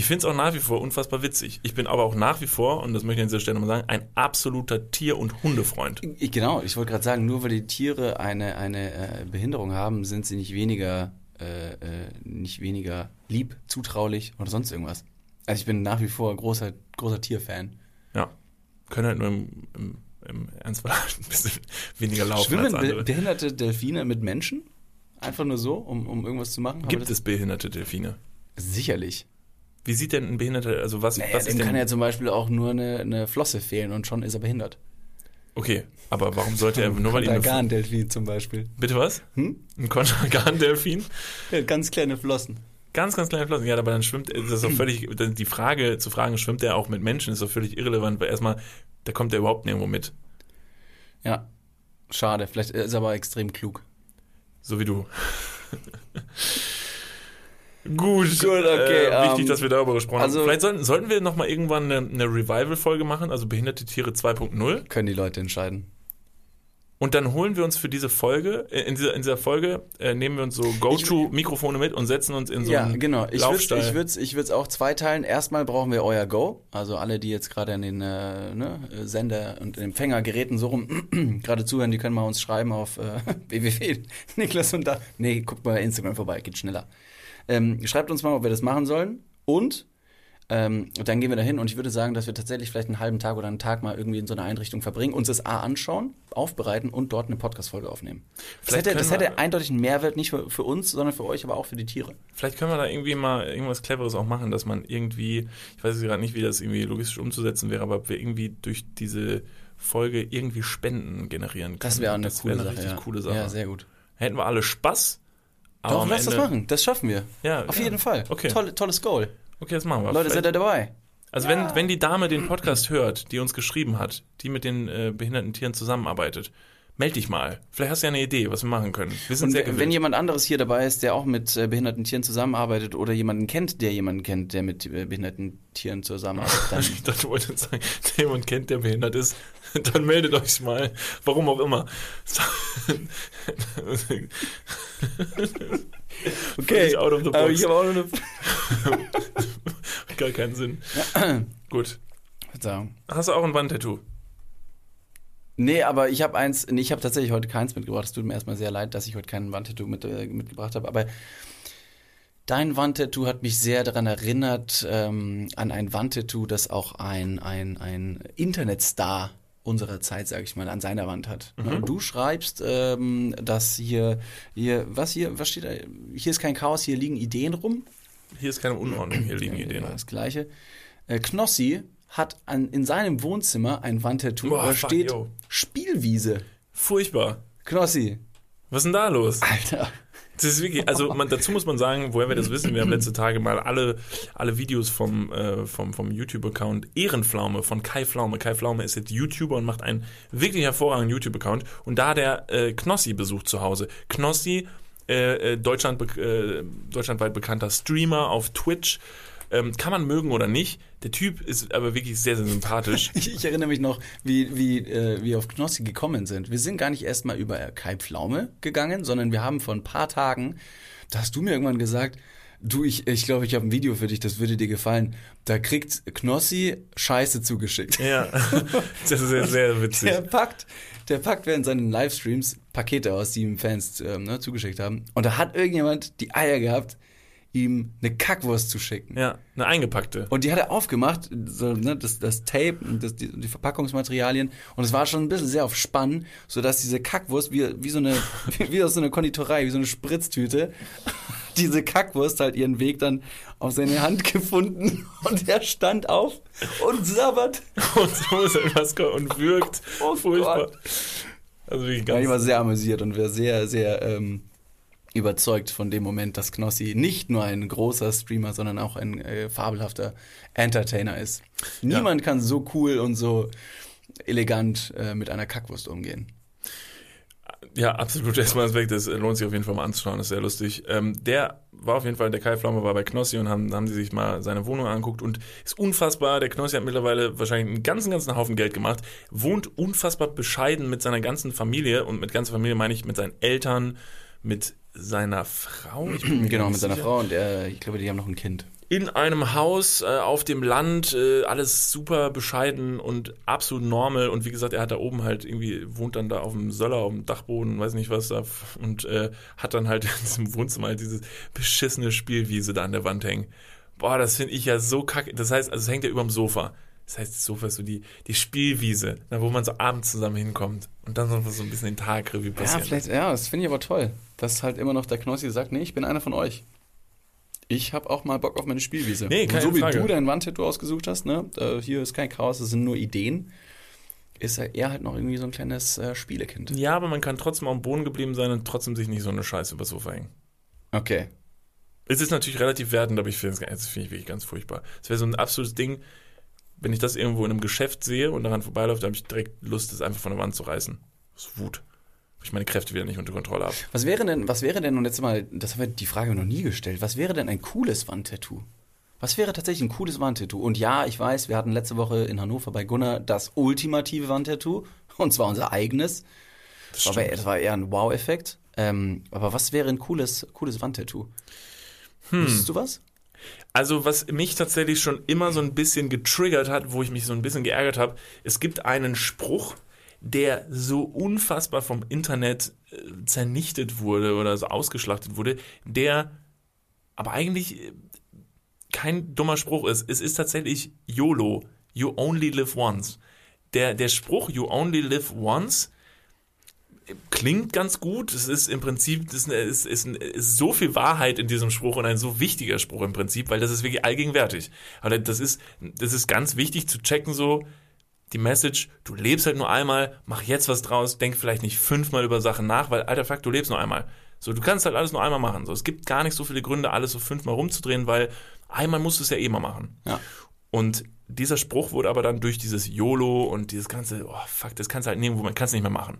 Ich finde es auch nach wie vor unfassbar witzig. Ich bin aber auch nach wie vor, und das möchte ich an dieser Stelle nochmal sagen, ein absoluter Tier- und Hundefreund. Ich, genau, ich wollte gerade sagen, nur weil die Tiere eine, eine äh, Behinderung haben, sind sie nicht weniger, äh, äh, nicht weniger lieb, zutraulich oder sonst irgendwas. Also ich bin nach wie vor großer, großer Tierfan. Ja. Können halt nur im, im, im Ernstfall *laughs* ein bisschen weniger laufen Schwimmen be behinderte Delfine mit Menschen? Einfach nur so, um, um irgendwas zu machen? Gibt es behinderte Delfine? Sicherlich. Wie sieht denn ein behinderter, also was, Naja, was ist dem denn, kann ja zum Beispiel auch nur eine, eine Flosse fehlen und schon ist er behindert. okay, aber warum sollte er, nur weil ihm eine, Delfin zum Beispiel. bitte was? Hm? Ein Kontergan-Delfin? Der hat ganz kleine Flossen. Ganz, ganz kleine Flossen. Ja, aber dann schwimmt, das ist doch völlig, *clears throat* die Frage zu fragen, schwimmt er auch mit Menschen, ist doch völlig irrelevant, weil erstmal, da kommt er überhaupt nirgendwo mit. Ja, schade. Vielleicht ist er aber extrem klug. So wie du. *laughs* Gut, Gut, okay, Äh, wichtig, ähm, dass wir darüber gesprochen also- haben. Vielleicht sollten, sollten wir nochmal irgendwann eine, eine Revival-Folge machen, also Behinderte Tiere 2.0. Können die Leute entscheiden. Und dann holen wir uns für diese Folge, äh, in dieser, in dieser Folge, äh, nehmen wir uns so Go-To-Mikrofone mit und setzen uns in so ja, einen genau. Ich würde Laufstall. ich würd's, ich würd's auch zweiteilen. Erstmal brauchen wir euer Go. Also alle, die jetzt gerade an den äh, ne, Sender- und Empfängergeräten so rum *clears throat* gerade zuhören, die können mal uns schreiben auf äh, *laughs* www.niklas und da. Nee, guckt bei Instagram vorbei, geht schneller. Ähm, schreibt uns mal, ob wir das machen sollen. Und ähm, dann gehen wir dahin und ich würde sagen, dass wir tatsächlich vielleicht einen halben Tag oder einen Tag mal irgendwie in so einer Einrichtung verbringen, uns das A anschauen, aufbereiten und dort eine Podcast-Folge aufnehmen. Das hätte, das hätte eindeutig einen Mehrwert, nicht für, für uns, sondern für euch, aber auch für die Tiere. Vielleicht können wir da irgendwie mal irgendwas Cleveres auch machen, dass man irgendwie, ich weiß jetzt gerade nicht, wie das irgendwie logistisch umzusetzen wäre, aber ob wir irgendwie durch diese Folge irgendwie Spenden generieren können. Das wäre eine das coole wäre Sache. richtig ja. coole Sache. Ja, sehr gut. Hätten wir alle Spaß. Aber Doch, lass das Ende- machen. Das schaffen wir. Ja, Auf ja. jeden Fall. Okay. Toll, tolles Goal. Okay, das machen wir. Leute, Vielleicht- seid ihr dabei? Also wenn, wenn die Dame den Podcast hört, die uns geschrieben hat, die mit den äh, behinderten Tieren zusammenarbeitet, meld dich mal. Vielleicht hast du ja eine Idee, was wir machen können. Wir sind Und sehr wenn jemand anderes hier dabei ist, der auch mit äh, behinderten Tieren zusammenarbeitet oder jemanden kennt, der jemanden kennt, der mit äh, behinderten Tieren zusammenarbeitet, dann *laughs* ich dachte, du wolltest sagen, der jemand kennt, der behindert ist, *laughs* dann meldet euch mal. Warum auch immer. *laughs* Völlig out of the aber box. ich habe auch noch eine *laughs* Gar keinen Sinn. *clears throat* Gut. Verzeihung. Hast du auch ein Wandtattoo? Nee, aber ich habe eins, nee, ich habe tatsächlich heute keins mitgebracht. Es tut mir erstmal sehr leid, dass ich heute kein Wandtattoo mit, äh, mitgebracht habe, aber dein Wandtattoo hat mich sehr daran erinnert, ähm, an ein Wandtattoo, das auch ein, ein, ein Internetstar unserer Zeit, sage ich mal, an seiner Wand hat. Und du schreibst, ähm, dass hier, hier, was hier, was steht da? Hier ist kein Chaos, hier liegen Ideen rum. Hier ist keine Unordnung, hier liegen Ja, Ideen. Das gleiche. Äh, Knossi hat an, in seinem Wohnzimmer ein Wandtattoo, Boah, da fuck, steht yo. Spielwiese. Furchtbar. Knossi, Was ist denn da los? Alter. Das ist wirklich, also man, dazu muss man sagen, woher wir das wissen, wir haben letzte Tage mal alle, alle Videos vom, äh, vom, vom YouTube-Account Ehrenpflaume von Kai Pflaume. Kai Pflaume ist jetzt YouTuber und macht einen wirklich hervorragenden YouTube-Account. Und da der äh, Knossi besucht zu Hause. Knossi, äh, äh Deutschland, äh, deutschlandweit bekannter Streamer auf Twitch. Ähm, kann man mögen oder nicht. Der Typ ist aber wirklich sehr, sehr sympathisch. *laughs* ich, ich, erinnere mich noch, wie, wie äh, wir auf Knossi gekommen sind. Wir sind gar nicht erstmal über Kai Pflaume gegangen, sondern wir haben vor ein paar Tagen, da hast du mir irgendwann gesagt, Du, ich glaube, ich, glaub, ich habe ein Video für dich, das würde dir gefallen. Da kriegt Knossi Scheiße zugeschickt. Ja, *laughs* das ist sehr, sehr witzig. Der packt, der packt während seinen Livestreams Pakete aus, die ihm Fans ähm, ne, zugeschickt haben. Und da hat irgendjemand die Eier gehabt, ihm eine Kackwurst zu schicken. Ja, eine eingepackte. Und die hat er aufgemacht, so, ne, das, das Tape, das, die, die Verpackungsmaterialien. Und es war schon ein bisschen sehr auf Spann, sodass diese Kackwurst wie, wie so eine, *laughs* wie aus so einer Konditorei, wie so eine Spritztüte, *laughs* diese Kackwurst halt ihren Weg dann auf seine Hand gefunden *laughs* und er stand auf und sabbert. Und so ist etwas und wirkt. Oh furchtbar. Gott. Also wirklich ganz ja, ich war sehr amüsiert und war sehr, sehr ähm, überzeugt von dem Moment, dass Knossi nicht nur ein großer Streamer, sondern auch ein äh, fabelhafter Entertainer ist. Niemand ja. kann so cool und so elegant äh, mit einer Kackwurst umgehen. Ja, absolut. *laughs* Erstmal Aspekt, das lohnt sich auf jeden Fall mal anzuschauen, das ist sehr lustig. Ähm, der war auf jeden Fall, der Kai Pflaume war bei Knossi und haben, haben die sich mal seine Wohnung angeguckt und ist unfassbar. Der Knossi hat mittlerweile wahrscheinlich einen ganzen, ganzen Haufen Geld gemacht, wohnt unfassbar bescheiden mit seiner ganzen Familie und mit ganzer Familie meine ich mit seinen Eltern, mit seiner Frau. *clears throat* genau, mit seiner Frau und er, ich glaube, die haben noch ein Kind. In einem Haus äh, auf dem Land, äh, alles super bescheiden und absolut normal. Und wie gesagt, er hat da oben halt irgendwie, wohnt dann da auf dem Söller, auf dem Dachboden, weiß nicht was da, und äh, hat dann halt *laughs* in diesem Wohnzimmer halt diese beschissene Spielwiese da an der Wand hängen. Boah, das finde ich ja so kacke. Das heißt, also es hängt ja überm Sofa. Das heißt, das Sofa ist so die, die Spielwiese, da wo man so abends zusammen hinkommt und dann so ein bisschen den Tag Revue passiert. Ja, vielleicht, ja, das finde ich aber toll, dass halt immer noch der Knossi sagt, nee, ich bin einer von euch. Ich habe auch mal Bock auf meine Spielwiese. Nee, keine und so Frage. wie du dein Wandtattoo ausgesucht hast, ne? Äh, hier ist kein Chaos, das sind nur Ideen. Ist er eher halt noch irgendwie so ein kleines äh, Spielekind. Ja, aber man kann trotzdem dem Boden geblieben sein und trotzdem sich nicht so eine Scheiße übers Sofa hängen. Okay. Es ist natürlich relativ wertend, aber ich finde es find ich wirklich ganz furchtbar. Es wäre so ein absolutes Ding, wenn ich das irgendwo in einem Geschäft sehe und daran vorbeiläuft, habe ich direkt Lust, das einfach von der Wand zu reißen. Das ist Wut. Weil ich meine Kräfte wieder nicht unter Kontrolle habe. Was wäre denn, was wäre denn, und jetzt mal, das haben wir die Frage noch nie gestellt, was wäre denn ein cooles Wandtattoo? Was wäre tatsächlich ein cooles Wandtattoo? Und ja, ich weiß, wir hatten letzte Woche in Hannover bei Gunnar das ultimative Wandtattoo, *laughs* und zwar unser eigenes. Das, aber das war eher ein Wow-Effekt. Ähm, aber was wäre ein cooles, cooles Wandtattoo? Hm. Wüsstest du was? Also, was mich tatsächlich schon immer so ein bisschen getriggert hat, wo ich mich so ein bisschen geärgert habe, es gibt einen Spruch, der so unfassbar vom Internet äh, zernichtet wurde oder so ausgeschlachtet wurde, der aber eigentlich äh, kein dummer Spruch ist. Es ist tatsächlich YOLO, You Only Live Once. Der, der Spruch You Only Live Once klingt ganz gut. Es ist im Prinzip, es ist, ist, ist, so viel Wahrheit in diesem Spruch und ein so wichtiger Spruch im Prinzip, weil das ist wirklich allgegenwärtig. Aber das ist, das ist ganz wichtig zu checken, so die Message, du lebst halt nur einmal, mach jetzt was draus, denk vielleicht nicht fünfmal über Sachen nach, weil alter Fakt, du lebst nur einmal. So, du kannst halt alles nur einmal machen. So, es gibt gar nicht so viele Gründe, alles so fünfmal rumzudrehen, weil einmal musst du es ja eh mal machen. Ja. Und dieser Spruch wurde aber dann durch dieses YOLO und dieses ganze, oh fuck, das kannst du halt nehmen, wo man kann es nicht mehr machen.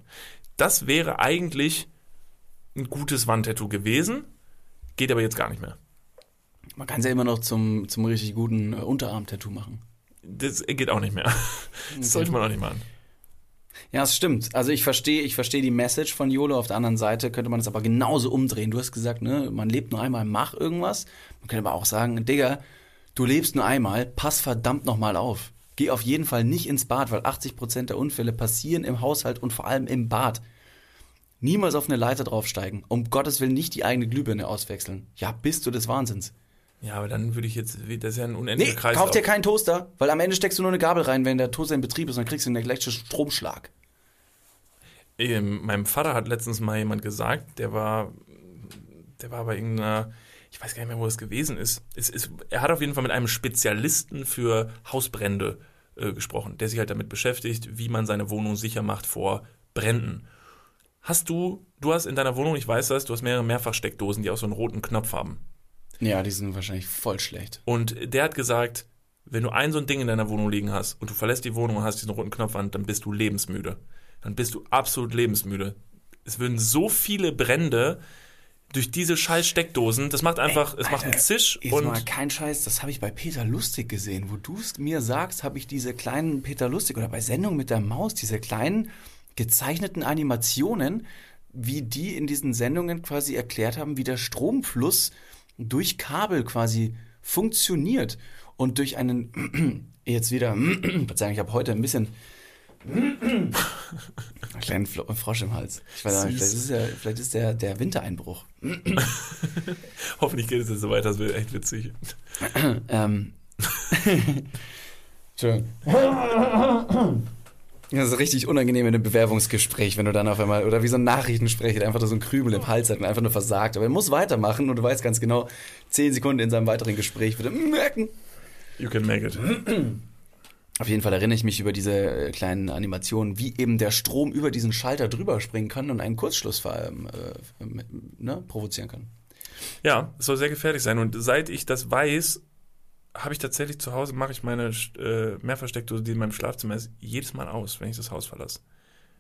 Das wäre eigentlich ein gutes Wandtattoo gewesen, geht aber jetzt gar nicht mehr. Man kann es ja immer noch zum, zum richtig guten äh, Unterarm-Tattoo machen. Das geht auch nicht mehr. Das okay. sollte man auch nicht machen. Ja, es stimmt. Also ich verstehe, ich verstehe die Message von YOLO. Auf der anderen Seite könnte man es aber genauso umdrehen. Du hast gesagt, ne, man lebt nur einmal, mach irgendwas. Man könnte aber auch sagen, Digga, du lebst nur einmal, pass verdammt nochmal auf. Geh auf jeden Fall nicht ins Bad, weil 80% der Unfälle passieren im Haushalt und vor allem im Bad. Niemals auf eine Leiter draufsteigen. Um Gottes Willen nicht die eigene Glühbirne auswechseln. Ja, bist du des Wahnsinns. Ja, aber dann würde ich jetzt, das ist ja ein unendlicher nee, Kreis. Kauf dir keinen Toaster, weil am Ende steckst du nur eine Gabel rein, wenn der Toaster in Betrieb ist und dann kriegst du einen elektrischen Stromschlag. Ähm, meinem Vater hat letztens mal jemand gesagt, der war, der war bei irgendeiner, ich weiß gar nicht mehr, wo es gewesen ist. Es ist. Er hat auf jeden Fall mit einem Spezialisten für Hausbrände äh, gesprochen, der sich halt damit beschäftigt, wie man seine Wohnung sicher macht vor Bränden. Hast du, du hast in deiner Wohnung, ich weiß das, du hast mehrere Mehrfachsteckdosen, die auch so einen roten Knopf haben. Ja, die sind wahrscheinlich voll schlecht. Und der hat gesagt, wenn du ein so ein Ding in deiner Wohnung liegen hast und du verlässt die Wohnung und hast diesen roten Knopf an, dann bist du lebensmüde. Dann bist du absolut lebensmüde. Es würden so viele Brände durch diese scheiß Steckdosen, das macht einfach, Ey, es macht einen Zisch ist und mal kein Scheiß, das habe ich bei Peter Lustig gesehen, wo du es mir sagst, habe ich diese kleinen Peter Lustig oder bei Sendung mit der Maus, diese kleinen gezeichneten Animationen, wie die in diesen Sendungen quasi erklärt haben, wie der Stromfluss durch Kabel quasi funktioniert und durch einen *clears throat* jetzt wieder *clears throat* Verzeihung, ich habe heute ein bisschen *clears throat* einen kleinen Frosch im Hals. Ich weiß nicht, vielleicht ist, der, vielleicht ist der, der Wintereinbruch. *laughs* Hoffentlich geht es jetzt so weiter, das wird echt witzig. *clears throat* ähm. *laughs* Schön. Das ist richtig unangenehm in einem Bewerbungsgespräch, wenn du dann auf einmal, oder wie so ein Nachrichtensprecher, einfach so ein Krümel im Hals hat und einfach nur versagt. Aber er muss weitermachen und du weißt ganz genau, zehn Sekunden in seinem weiteren Gespräch wird er merken. You can make it. *clears throat* Auf jeden Fall erinnere ich mich über diese äh, kleinen Animationen, wie eben der Strom über diesen Schalter drüber springen kann und einen Kurzschluss äh, ne, provozieren kann. Ja, es soll sehr gefährlich sein. Und seit ich das weiß, habe ich tatsächlich zu Hause, mache ich meine äh, Mehrversteckdose, die in meinem Schlafzimmer ist, jedes Mal aus, wenn ich das Haus verlasse.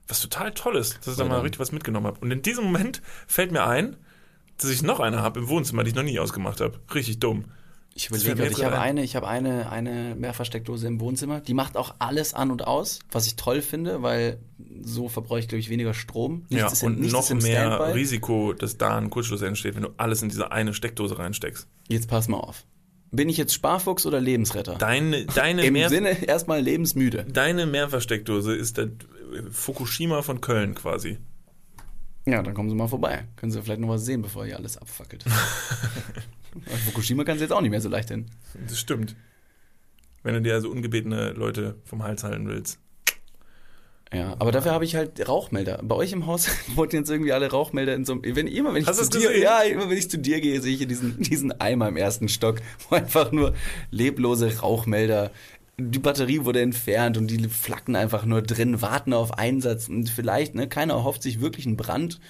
Was total toll ist, dass ich da mal richtig was mitgenommen habe. Und in diesem Moment fällt mir ein, dass ich noch eine habe im Wohnzimmer, die ich noch nie ausgemacht habe. Richtig dumm. Ich überlege gerade, ich habe eine, ich habe eine, eine Mehrversteckdose im Wohnzimmer. Die macht auch alles an und aus, was ich toll finde, weil so verbrauche ich, glaube ich, weniger Strom. Nichts ja, und in, noch mehr Standby. Risiko, dass da ein Kurzschluss entsteht, wenn du alles in diese eine Steckdose reinsteckst. Jetzt pass mal auf. Bin ich jetzt Sparfuchs oder Lebensretter? Deine, deine *laughs* Im Mehr Sinne erstmal lebensmüde. Deine Mehrversteckdose ist der Fukushima von Köln quasi. Ja, dann kommen Sie mal vorbei. Können Sie vielleicht noch was sehen, bevor hier alles abfackelt. *laughs* Fukushima kannst du jetzt auch nicht mehr so leicht hin. Das stimmt. Wenn du dir also ungebetene Leute vom Hals halten willst. Ja, aber dafür habe ich halt Rauchmelder. Bei euch im Haus *laughs* wurden jetzt irgendwie alle Rauchmelder in so einem. Wenn, immer wenn ich Hast zu dir, gesehen? ja, immer wenn ich zu dir gehe, sehe ich diesen, diesen Eimer im ersten Stock, *laughs* wo einfach nur leblose Rauchmelder. Die Batterie wurde entfernt und die flacken einfach nur drin, warten auf Einsatz. Und vielleicht, ne, keiner erhofft sich wirklich einen Brand.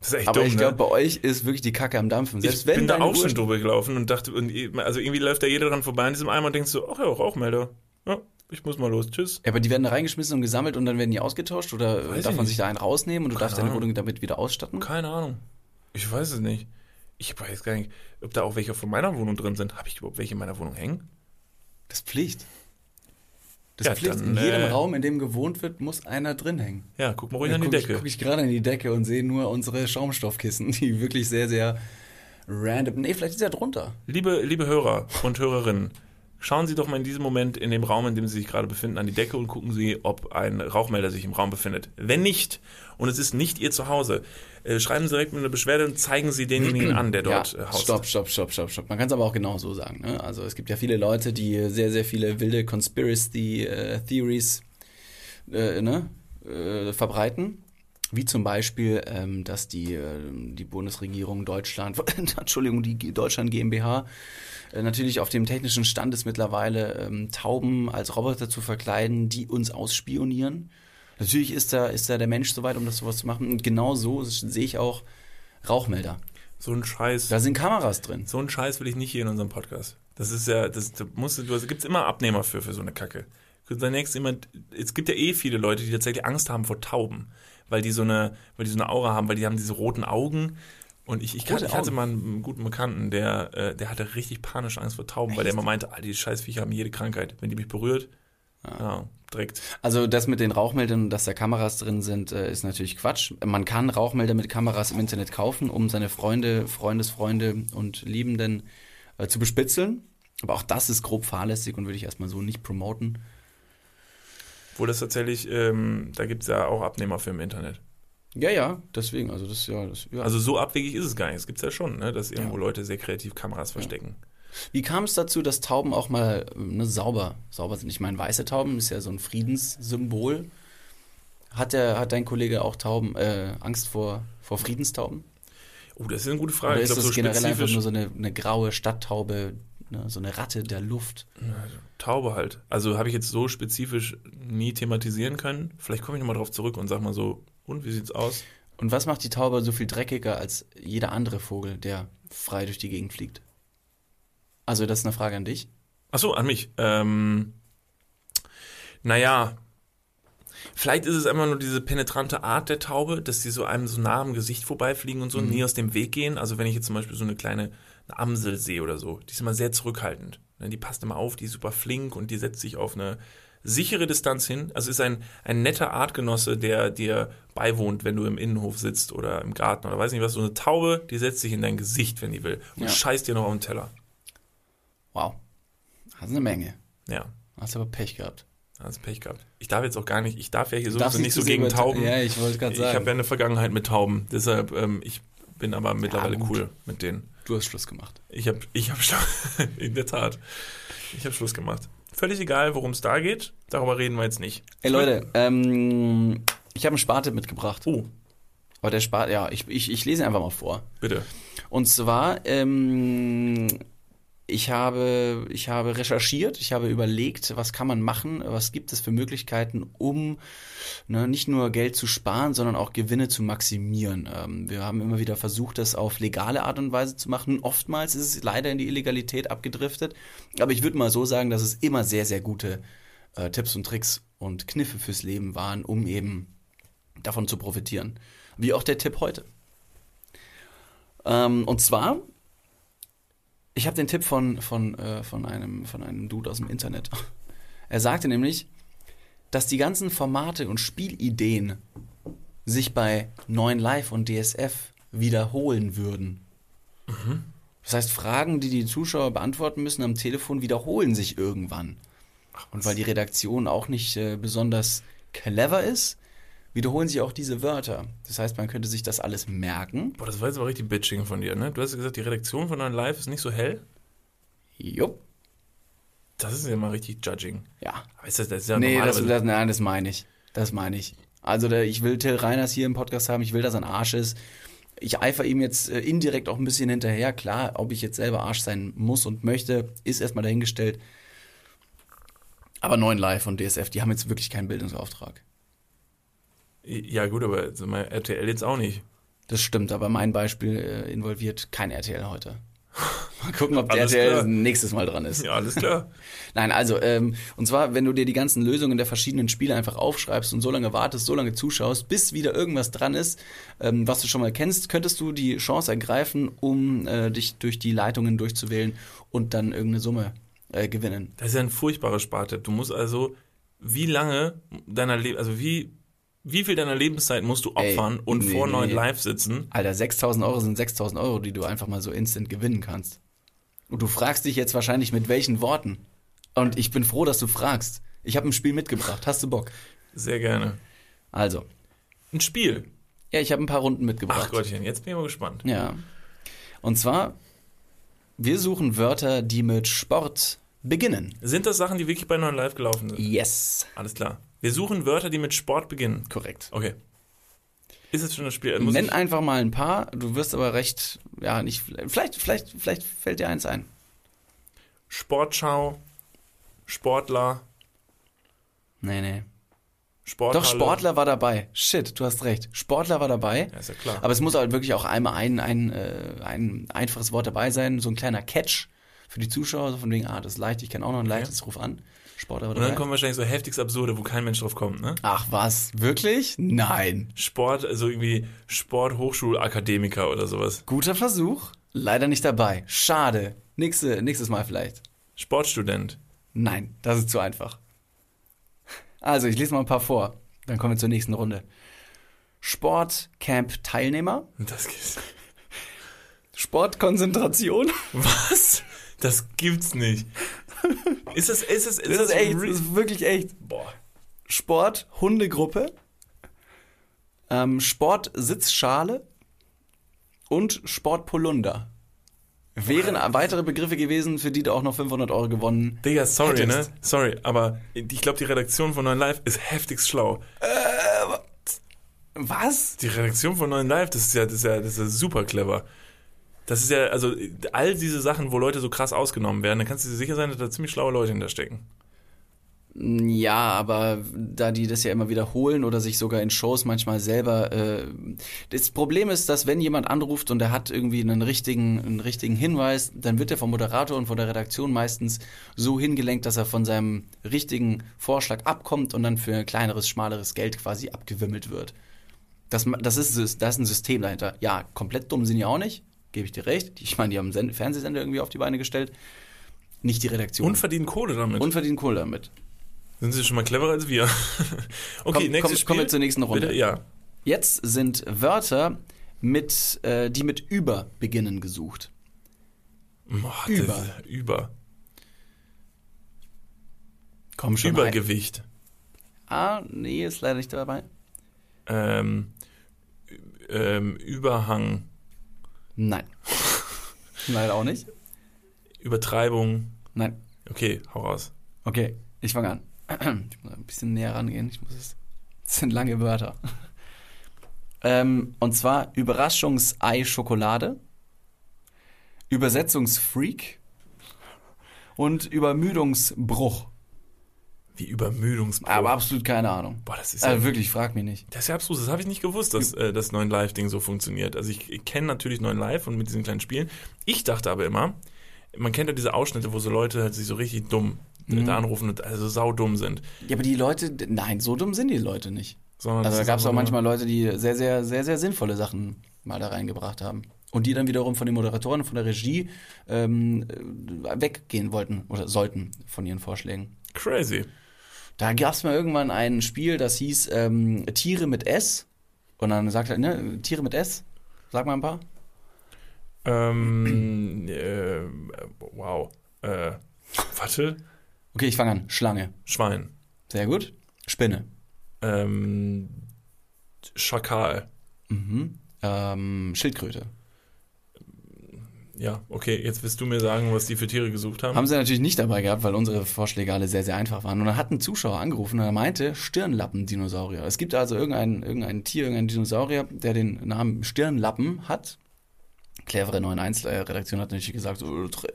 Das ist echt Aber dumm, ich glaube, ne? bei euch ist wirklich die Kacke am Dampfen. Selbst ich wenn bin da auch schon drüber gelaufen und dachte, also irgendwie läuft da jeder dran vorbei an diesem Eimer und denkst so, ach ja, Rauchmelder. Ja, ich muss mal los, tschüss. Ja, aber die werden da reingeschmissen und gesammelt und dann werden die ausgetauscht oder weiß darf man sich da einen rausnehmen und du Keine darfst deine Wohnung damit wieder ausstatten? Keine Ahnung. Ich weiß es nicht. Ich weiß gar nicht, ob da auch welche von meiner Wohnung drin sind. Habe ich überhaupt welche in meiner Wohnung hängen? Das ist Pflicht. Das ja, Pflicht. Dann, in jedem äh, Raum, in dem gewohnt wird, muss einer drin hängen. Ja, guck mal ruhig an die Decke. Gucke ich gerade in die Decke und sehe nur unsere Schaumstoffkissen, *laughs* die wirklich sehr, sehr random. Nee, vielleicht ist er drunter. Liebe, liebe Hörer und Hörerinnen, schauen Sie doch mal in diesem Moment in dem Raum, in dem Sie sich gerade befinden, an die Decke und gucken Sie, ob ein Rauchmelder sich im Raum befindet. Wenn nicht, und es ist nicht Ihr Zuhause, äh, schreiben Sie direkt mit einer Beschwerde und zeigen Sie denjenigen an, der dort ja, haust. Stopp, stopp, stopp, stopp, stopp. Man kann es aber auch genau so sagen. Ne? Also es gibt ja viele Leute, die sehr, sehr viele wilde Conspiracy äh, Theories äh, ne? äh, verbreiten. Wie zum Beispiel, ähm, dass die, äh, die Bundesregierung Deutschland, *laughs* Entschuldigung, die Deutschland GmbH äh, natürlich auf dem technischen Stand ist mittlerweile, ähm, Tauben als Roboter zu verkleiden, die uns ausspionieren. Natürlich ist da, ist da der Mensch soweit, um das sowas zu machen. Und genau so sehe ich auch Rauchmelder. So ein Scheiß. Da sind Kameras drin. So ein Scheiß will ich nicht hier in unserem Podcast. Das ist ja, das, da musst du, du gibt's immer Abnehmer für, für so eine Kacke. Zunächst jemand, es gibt ja eh viele Leute, die tatsächlich Angst haben vor Tauben, weil die so eine, weil die so eine Aura haben, weil die haben diese roten Augen. Und ich, ich, kann, ich hatte mal einen guten Bekannten, der, äh, der hatte richtig panische Angst vor Tauben, Echt? weil der immer meinte, all die Scheißviecher haben jede Krankheit. Wenn die mich berührt, ja. ja, direkt. Also das mit den Rauchmeldern, dass da Kameras drin sind, äh, ist natürlich Quatsch. Man kann Rauchmelder mit Kameras im Internet kaufen, um seine Freunde, Freundesfreunde und Liebenden äh, zu bespitzeln. Aber auch das ist grob fahrlässig und würde ich erstmal so nicht promoten. Wo das tatsächlich, ähm, da gibt es ja auch Abnehmer für im Internet. Ja, ja, deswegen, also das, ja, das, ja. Also so abwegig ist es gar nicht. Es gibt es ja schon, ne, dass irgendwo ja. Leute sehr kreativ Kameras verstecken. Ja. Wie kam es dazu, dass Tauben auch mal ne, sauber, sauber sind? Ich meine, weiße Tauben ist ja so ein Friedenssymbol. Hat, der, hat dein Kollege auch Tauben, äh, Angst vor, vor Friedenstauben? Oh, das ist eine gute Frage. Oder ist ich glaub, das so generell einfach nur so eine, eine graue Stadttaube, ne, so eine Ratte der Luft? Taube halt. Also habe ich jetzt so spezifisch nie thematisieren können. Vielleicht komme ich nochmal drauf zurück und sag mal so, und wie sieht's aus? Und was macht die Taube so viel dreckiger als jeder andere Vogel, der frei durch die Gegend fliegt? Also, das ist eine Frage an dich. Ach so, an mich. Ähm, naja, vielleicht ist es einfach nur diese penetrante Art der Taube, dass die so einem so nah am Gesicht vorbeifliegen und so, Mhm. nie aus dem Weg gehen. Also wenn ich jetzt zum Beispiel so eine kleine eine Amsel sehe oder so, die ist immer sehr zurückhaltend. Ne, Die passt immer auf, die ist super flink und die setzt sich auf eine sichere Distanz hin. Also ist ein, ein netter Artgenosse, der dir beiwohnt, wenn du im Innenhof sitzt oder im Garten oder weiß nicht was. So eine Taube, die setzt sich in dein Gesicht, wenn die will und Ja. scheißt dir noch auf den Teller. Wow. Das ist eine Menge. Ja. Hast aber Pech gehabt. Hast Pech gehabt. Ich darf jetzt auch gar nicht, ich darf ja hier sowieso nicht so gegen Tauben. Ja, ich wollte gerade ich habe sagen. ja eine Vergangenheit mit Tauben. Deshalb, ähm, ich bin aber mittlerweile gut. cool mit denen. Du hast Schluss gemacht. Ich habe, ich habe *laughs* in der Tat, ich habe Schluss gemacht. Völlig egal, worum es da geht. Darüber reden wir jetzt nicht. Ey Leute, ähm, ich habe einen Spartipp mitgebracht. Oh, Aber der Spart, ja, ich, ich, ich lese ihn einfach mal vor. bitte. Und zwar, ähm, ich habe, ich habe recherchiert, ich habe überlegt, was kann man machen, was gibt es für Möglichkeiten, um ne, nicht nur Geld zu sparen, sondern auch Gewinne zu maximieren. Ähm, wir haben immer wieder versucht, das auf legale Art und Weise zu machen. Oftmals ist es leider in die Illegalität abgedriftet. Aber ich würde mal so sagen, dass es immer sehr, sehr gute äh, Tipps und Tricks und Kniffe fürs Leben waren, um eben davon zu profitieren. Wie auch der Tipp heute. Ähm, und zwar, ich habe den Tipp von, von, äh, von, einem, von einem Dude aus dem Internet. *laughs* Er sagte nämlich, dass die ganzen Formate und Spielideen sich bei 9 Live und DSF wiederholen würden. Das heißt, Fragen, die die Zuschauer beantworten müssen am Telefon, wiederholen sich irgendwann. Und weil die Redaktion auch nicht äh, besonders clever ist, wiederholen sich auch diese Wörter. Das heißt, man könnte sich das alles merken. Boah, das war jetzt aber richtig Bitching von dir, ne? Du hast gesagt, die Redaktion von deinem Live ist nicht so hell. Jupp. Das ist ja mal richtig Judging. Ja. Aber ist das, das ist ja Nee, das, das, nein, das meine ich. Das meine ich. Also der, ich will Till Reiners hier im Podcast haben, ich will, dass er ein Arsch ist. Ich eifer ihm jetzt äh, indirekt auch ein bisschen hinterher. Klar, ob ich jetzt selber Arsch sein muss und möchte, ist erstmal dahingestellt. Aber 9 Live und DSF, die haben jetzt wirklich keinen Bildungsauftrag. Ja gut, aber mal, RTL jetzt auch nicht. Das stimmt, aber mein Beispiel äh, involviert kein RTL heute. *laughs* Mal gucken, ob der Alles RTL klar. nächstes Mal dran ist. Ja, alles klar. *laughs* Nein, also, ähm, und zwar, wenn du dir die ganzen Lösungen der verschiedenen Spiele einfach aufschreibst und so lange wartest, so lange zuschaust, bis wieder irgendwas dran ist, ähm, was du schon mal kennst, könntest du die Chance ergreifen, um äh, dich durch die Leitungen durchzuwählen und dann irgendeine Summe äh, gewinnen. Das ist ja ein furchtbarer Spartipp. Du musst also, wie lange deiner Le also wie, wie viel deiner Lebenszeit musst du Ey, opfern und nee, vor nee. neun Live sitzen? Alter, 6000 Euro sind 6000 Euro, die du einfach mal so instant gewinnen kannst. Und du fragst dich jetzt wahrscheinlich mit welchen Worten. Und ich bin froh, dass du fragst. Ich habe ein Spiel mitgebracht. Hast du Bock? Sehr gerne. Also, Ein Spiel. ja, ich habe ein paar Runden mitgebracht. Ach Gottchen, jetzt bin ich mal gespannt. Ja. Und zwar, wir suchen Wörter, die mit Sport beginnen. Sind das Sachen, die wirklich bei neun Live gelaufen sind? Yes. Alles klar. Wir suchen Wörter, die mit Sport beginnen. Korrekt. Okay. Ist es schon das Spiel? Muss Nenn einfach mal ein paar, du wirst aber recht, ja, nicht, vielleicht, vielleicht, vielleicht fällt dir eins ein. Sportschau, Sportler, Nee, nee. Sporthalle. Doch, Sportler war dabei. Shit, du hast recht. Sportler war dabei. Ja, ist ja klar. Aber es muss halt wirklich auch einmal ein, ein, äh, ein einfaches Wort dabei sein, so ein kleiner Catch für die Zuschauer, so von wegen, ah, das ist leicht, ich kenne auch noch ein leichtes, ruf an. Sportler war Und dann kommen wahrscheinlich so heftigst Absurde, wo kein Mensch drauf kommt, ne? Ach was, wirklich? Nein. Sport, also irgendwie Sporthochschulakademiker oder sowas. Guter Versuch, leider nicht dabei. Schade. Nächste, nächstes Mal vielleicht. Sportstudent. Nein, das ist zu einfach. Also, ich lese mal ein paar vor. Dann kommen wir zur nächsten Runde. Sportcamp-Teilnehmer. Das gibt's. Sportkonzentration. Was? Das gibt's nicht. Ist das, ist das, ist ist echt, real? das ist wirklich echt. Boah. Sport-Hundegruppe. Ähm, Sport-Sitzschale. Und Sport-Polunder. Wären weitere Begriffe gewesen, für die du auch noch 500 Euro gewonnen Digga, sorry, Hättest. ne? Sorry, aber ich glaube, die Redaktion von 9 Live ist heftigst schlau. Was? Die Redaktion von 9 Live, das ist ja, das ist ja, das ist ja super clever. Das ist ja, also all diese Sachen, wo Leute so krass ausgenommen werden, da kannst du dir sicher sein, dass da ziemlich schlaue Leute hinterstecken. Ja, aber da die das ja immer wiederholen oder sich sogar in Shows manchmal selber. Äh, das Problem ist, dass wenn jemand anruft und er hat irgendwie einen richtigen, einen richtigen Hinweis, dann wird er vom Moderator und von der Redaktion meistens so hingelenkt, dass er von seinem richtigen Vorschlag abkommt und dann für ein kleineres, schmaleres Geld quasi abgewimmelt wird. Das, das, ist, das ist ein System dahinter. Ja, komplett dumm sind die auch nicht, gebe ich dir recht. Ich meine, die haben einen Fernsehsender irgendwie auf die Beine gestellt. Nicht die Redaktion. Und verdienen Kohle damit. Und verdienen Kohle damit. Sind sie schon mal cleverer als wir? *laughs* okay, komm, nächstes komm, Spiel. Kommen wir zur nächsten Runde. Bitte? Ja. Jetzt sind Wörter, mit, äh, die mit über beginnen, gesucht. Boah, über. über. Komm schon. Übergewicht. Ein. Ah, nee, ist leider nicht dabei. Ähm, ähm, Überhang. Nein. *laughs* leider auch nicht. Übertreibung. Nein. Okay, hau raus. Okay, ich fange an. *clears throat* Ich muss ein bisschen näher rangehen. Ich muss es. Das sind lange Wörter. *laughs* Ähm, und zwar Überraschungsei-Schokolade, Übersetzungsfreak und Übermüdungsbruch. Wie Übermüdungsbruch? Aber absolut keine Ahnung. Boah, das ist also ja, wirklich, frag mich nicht. Das ist ja absurd, das habe ich nicht gewusst, dass äh, das 9 Live-Ding so funktioniert. Also ich, ich kenne natürlich 9 Live und mit diesen kleinen Spielen. Ich dachte aber immer, man kennt ja diese Ausschnitte, wo so Leute halt sich so richtig dumm mhm. da anrufen und also saudumm sind. Ja, aber die Leute, nein, so dumm sind die Leute nicht. Sondern also da gab es auch manchmal Leute, die sehr, sehr, sehr, sehr sinnvolle Sachen mal da reingebracht haben. Und die dann wiederum von den Moderatoren, von der Regie ähm, weggehen wollten oder sollten von ihren Vorschlägen. Crazy. Da gab es mal irgendwann ein Spiel, das hieß ähm, Tiere mit S. Und dann sagt er, ne, Tiere mit S. Sag mal ein paar. Ähm, *clears throat* äh, wow. Äh, warte. Okay, ich fange an. Schlange. Schwein. Sehr gut. Spinne. Ähm, Schakal. Mhm. Ähm, Schildkröte. Ja, okay, jetzt wirst du mir sagen, was die für Tiere gesucht haben. Haben sie natürlich nicht dabei gehabt, weil unsere Vorschläge alle sehr, sehr einfach waren. Und dann hat ein Zuschauer angerufen und er meinte Stirnlappendinosaurier. Es gibt also irgendein, irgendein Tier, irgendein Dinosaurier, der den Namen Stirnlappen hat clevere 9.1-Redaktion hat natürlich gesagt,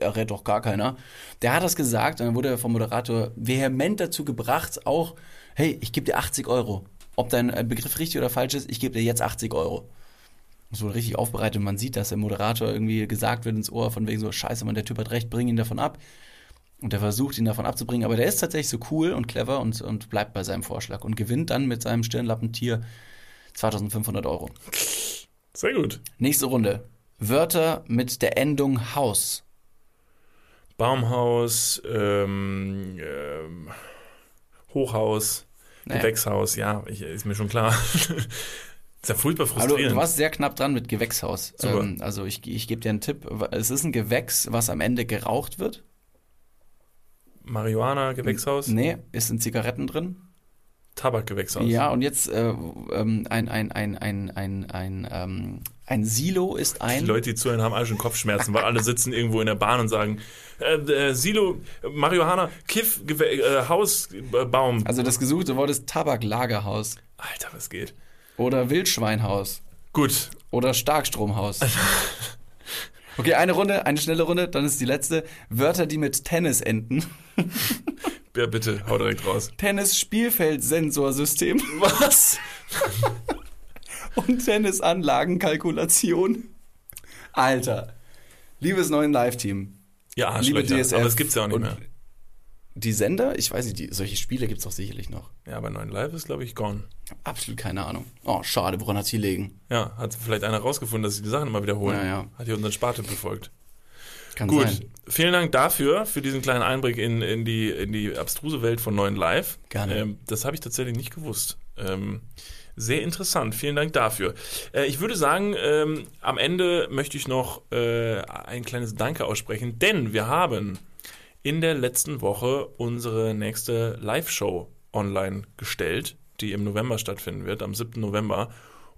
er rät doch gar keiner. Der hat das gesagt und dann wurde er vom Moderator vehement dazu gebracht, auch, hey, ich gebe dir 80 Euro. Ob dein äh, Begriff richtig oder falsch ist, ich gebe dir jetzt 80 Euro. Das wurde richtig aufbereitet und man sieht, dass der Moderator irgendwie gesagt wird ins Ohr von wegen so, scheiße, man, der Typ hat recht, bring ihn davon ab. Und der versucht, ihn davon abzubringen, aber der ist tatsächlich so cool und clever und, und bleibt bei seinem Vorschlag und gewinnt dann mit seinem Stirnlappentier 2500 Euro. Sehr gut. Nächste Runde. Wörter mit der Endung Haus. Baumhaus, ähm, ähm, Hochhaus, naja. Gewächshaus, ja, ich, ist mir schon klar. *laughs* ist ja furchtbar frustrierend. Also, du warst sehr knapp dran mit Gewächshaus. Ähm, also ich, ich gebe dir einen Tipp. Es ist ein Gewächs, was am Ende geraucht wird. Marihuana, Gewächshaus? Nee, ist in Zigaretten drin. Tabakgewächshaus. Ja, und jetzt äh, ähm, ein, ein, ein, ein, ein, ein, ähm, ein Silo ist ein. Die Leute, die zuhören, haben alle schon Kopfschmerzen, weil alle sitzen irgendwo in der Bahn und sagen: äh, äh, Silo, Marihuana, Kiff, äh, Haus, Baum. Also das gesuchte Wort ist Tabaklagerhaus. Alter, was geht? Oder Wildschweinhaus. Gut. Oder Starkstromhaus. *laughs* Okay, eine Runde, eine schnelle Runde, dann ist die letzte. Wörter, die mit Tennis enden. *laughs* Ja, bitte, hau direkt raus. Tennis-Spielfeldsensorsystem. Was? *laughs* Und Tennisanlagenkalkulation. Alter. Liebes neuen Live-Team. Ja, liebe DSF. Aber das gibt's ja auch nicht mehr. Die Sender, ich weiß nicht, die, solche Spiele gibt's doch sicherlich noch. Ja, aber 9 Live ist, glaube ich, gone. Absolut keine Ahnung. Oh, schade, woran hat sie legen? Ja, hat vielleicht einer rausgefunden, dass sie die Sachen immer wiederholen. Ja, ja. Hat hier unseren Sparte befolgt. Kann Gut, sein. vielen Dank dafür, für diesen kleinen Einblick in, in, die, in die abstruse Welt von neuen Live. Gerne. Ähm, das habe ich tatsächlich nicht gewusst. Ähm, sehr interessant, vielen Dank dafür. Äh, ich würde sagen, ähm, am Ende möchte ich noch äh, ein kleines Danke aussprechen, denn wir haben in der letzten Woche unsere nächste Live-Show online gestellt, die im November stattfinden wird, am 7. November.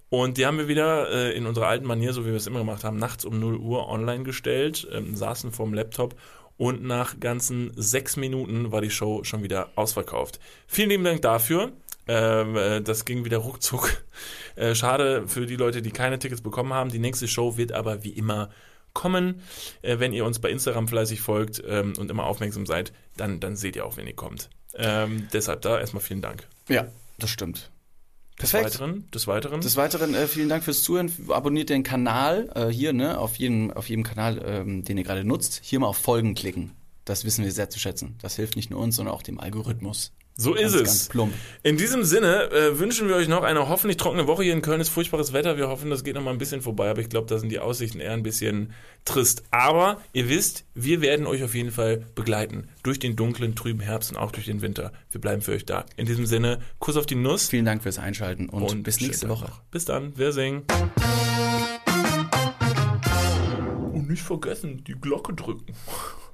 Und die haben wir wieder äh, in unserer alten Manier, so wie wir es immer gemacht haben, nachts um 0 Uhr online gestellt, ähm, saßen vorm Laptop und nach ganzen sechs Minuten war die Show schon wieder ausverkauft. Vielen lieben Dank dafür. Ähm, äh, das ging wieder ruckzuck. *laughs* Äh, schade für die Leute, die keine Tickets bekommen haben. Die nächste Show wird aber wie immer kommen. Äh, wenn ihr uns bei Instagram fleißig folgt ähm, und immer aufmerksam seid, dann, dann seht ihr auch, wenn ihr kommt. Ähm, deshalb da erstmal vielen Dank. Ja, das stimmt. Perfekt. Des Weiteren, des Weiteren. Des Weiteren äh, vielen Dank fürs Zuhören. Abonniert den Kanal äh, hier, ne, auf jedem, auf jedem Kanal, ähm, den ihr gerade nutzt. Hier mal auf Folgen klicken. Das wissen wir sehr zu schätzen. Das hilft nicht nur uns, sondern auch dem Algorithmus. So ist Ganz, es. Ganz plump. In diesem Sinne äh, wünschen wir euch noch eine hoffentlich trockene Woche. Hier in Köln ist furchtbares Wetter. Wir hoffen, das geht noch mal ein bisschen vorbei, aber ich glaube, da sind die Aussichten eher ein bisschen trist. Aber ihr wisst, wir werden euch auf jeden Fall begleiten. Durch den dunklen, trüben Herbst und auch durch den Winter. Wir bleiben für euch da. In diesem Sinne, Kuss auf die Nuss. Vielen Dank fürs Einschalten und, Und bis nächste Woche. Noch. Bis dann. Wir singen. Und nicht vergessen, die Glocke drücken. *laughs*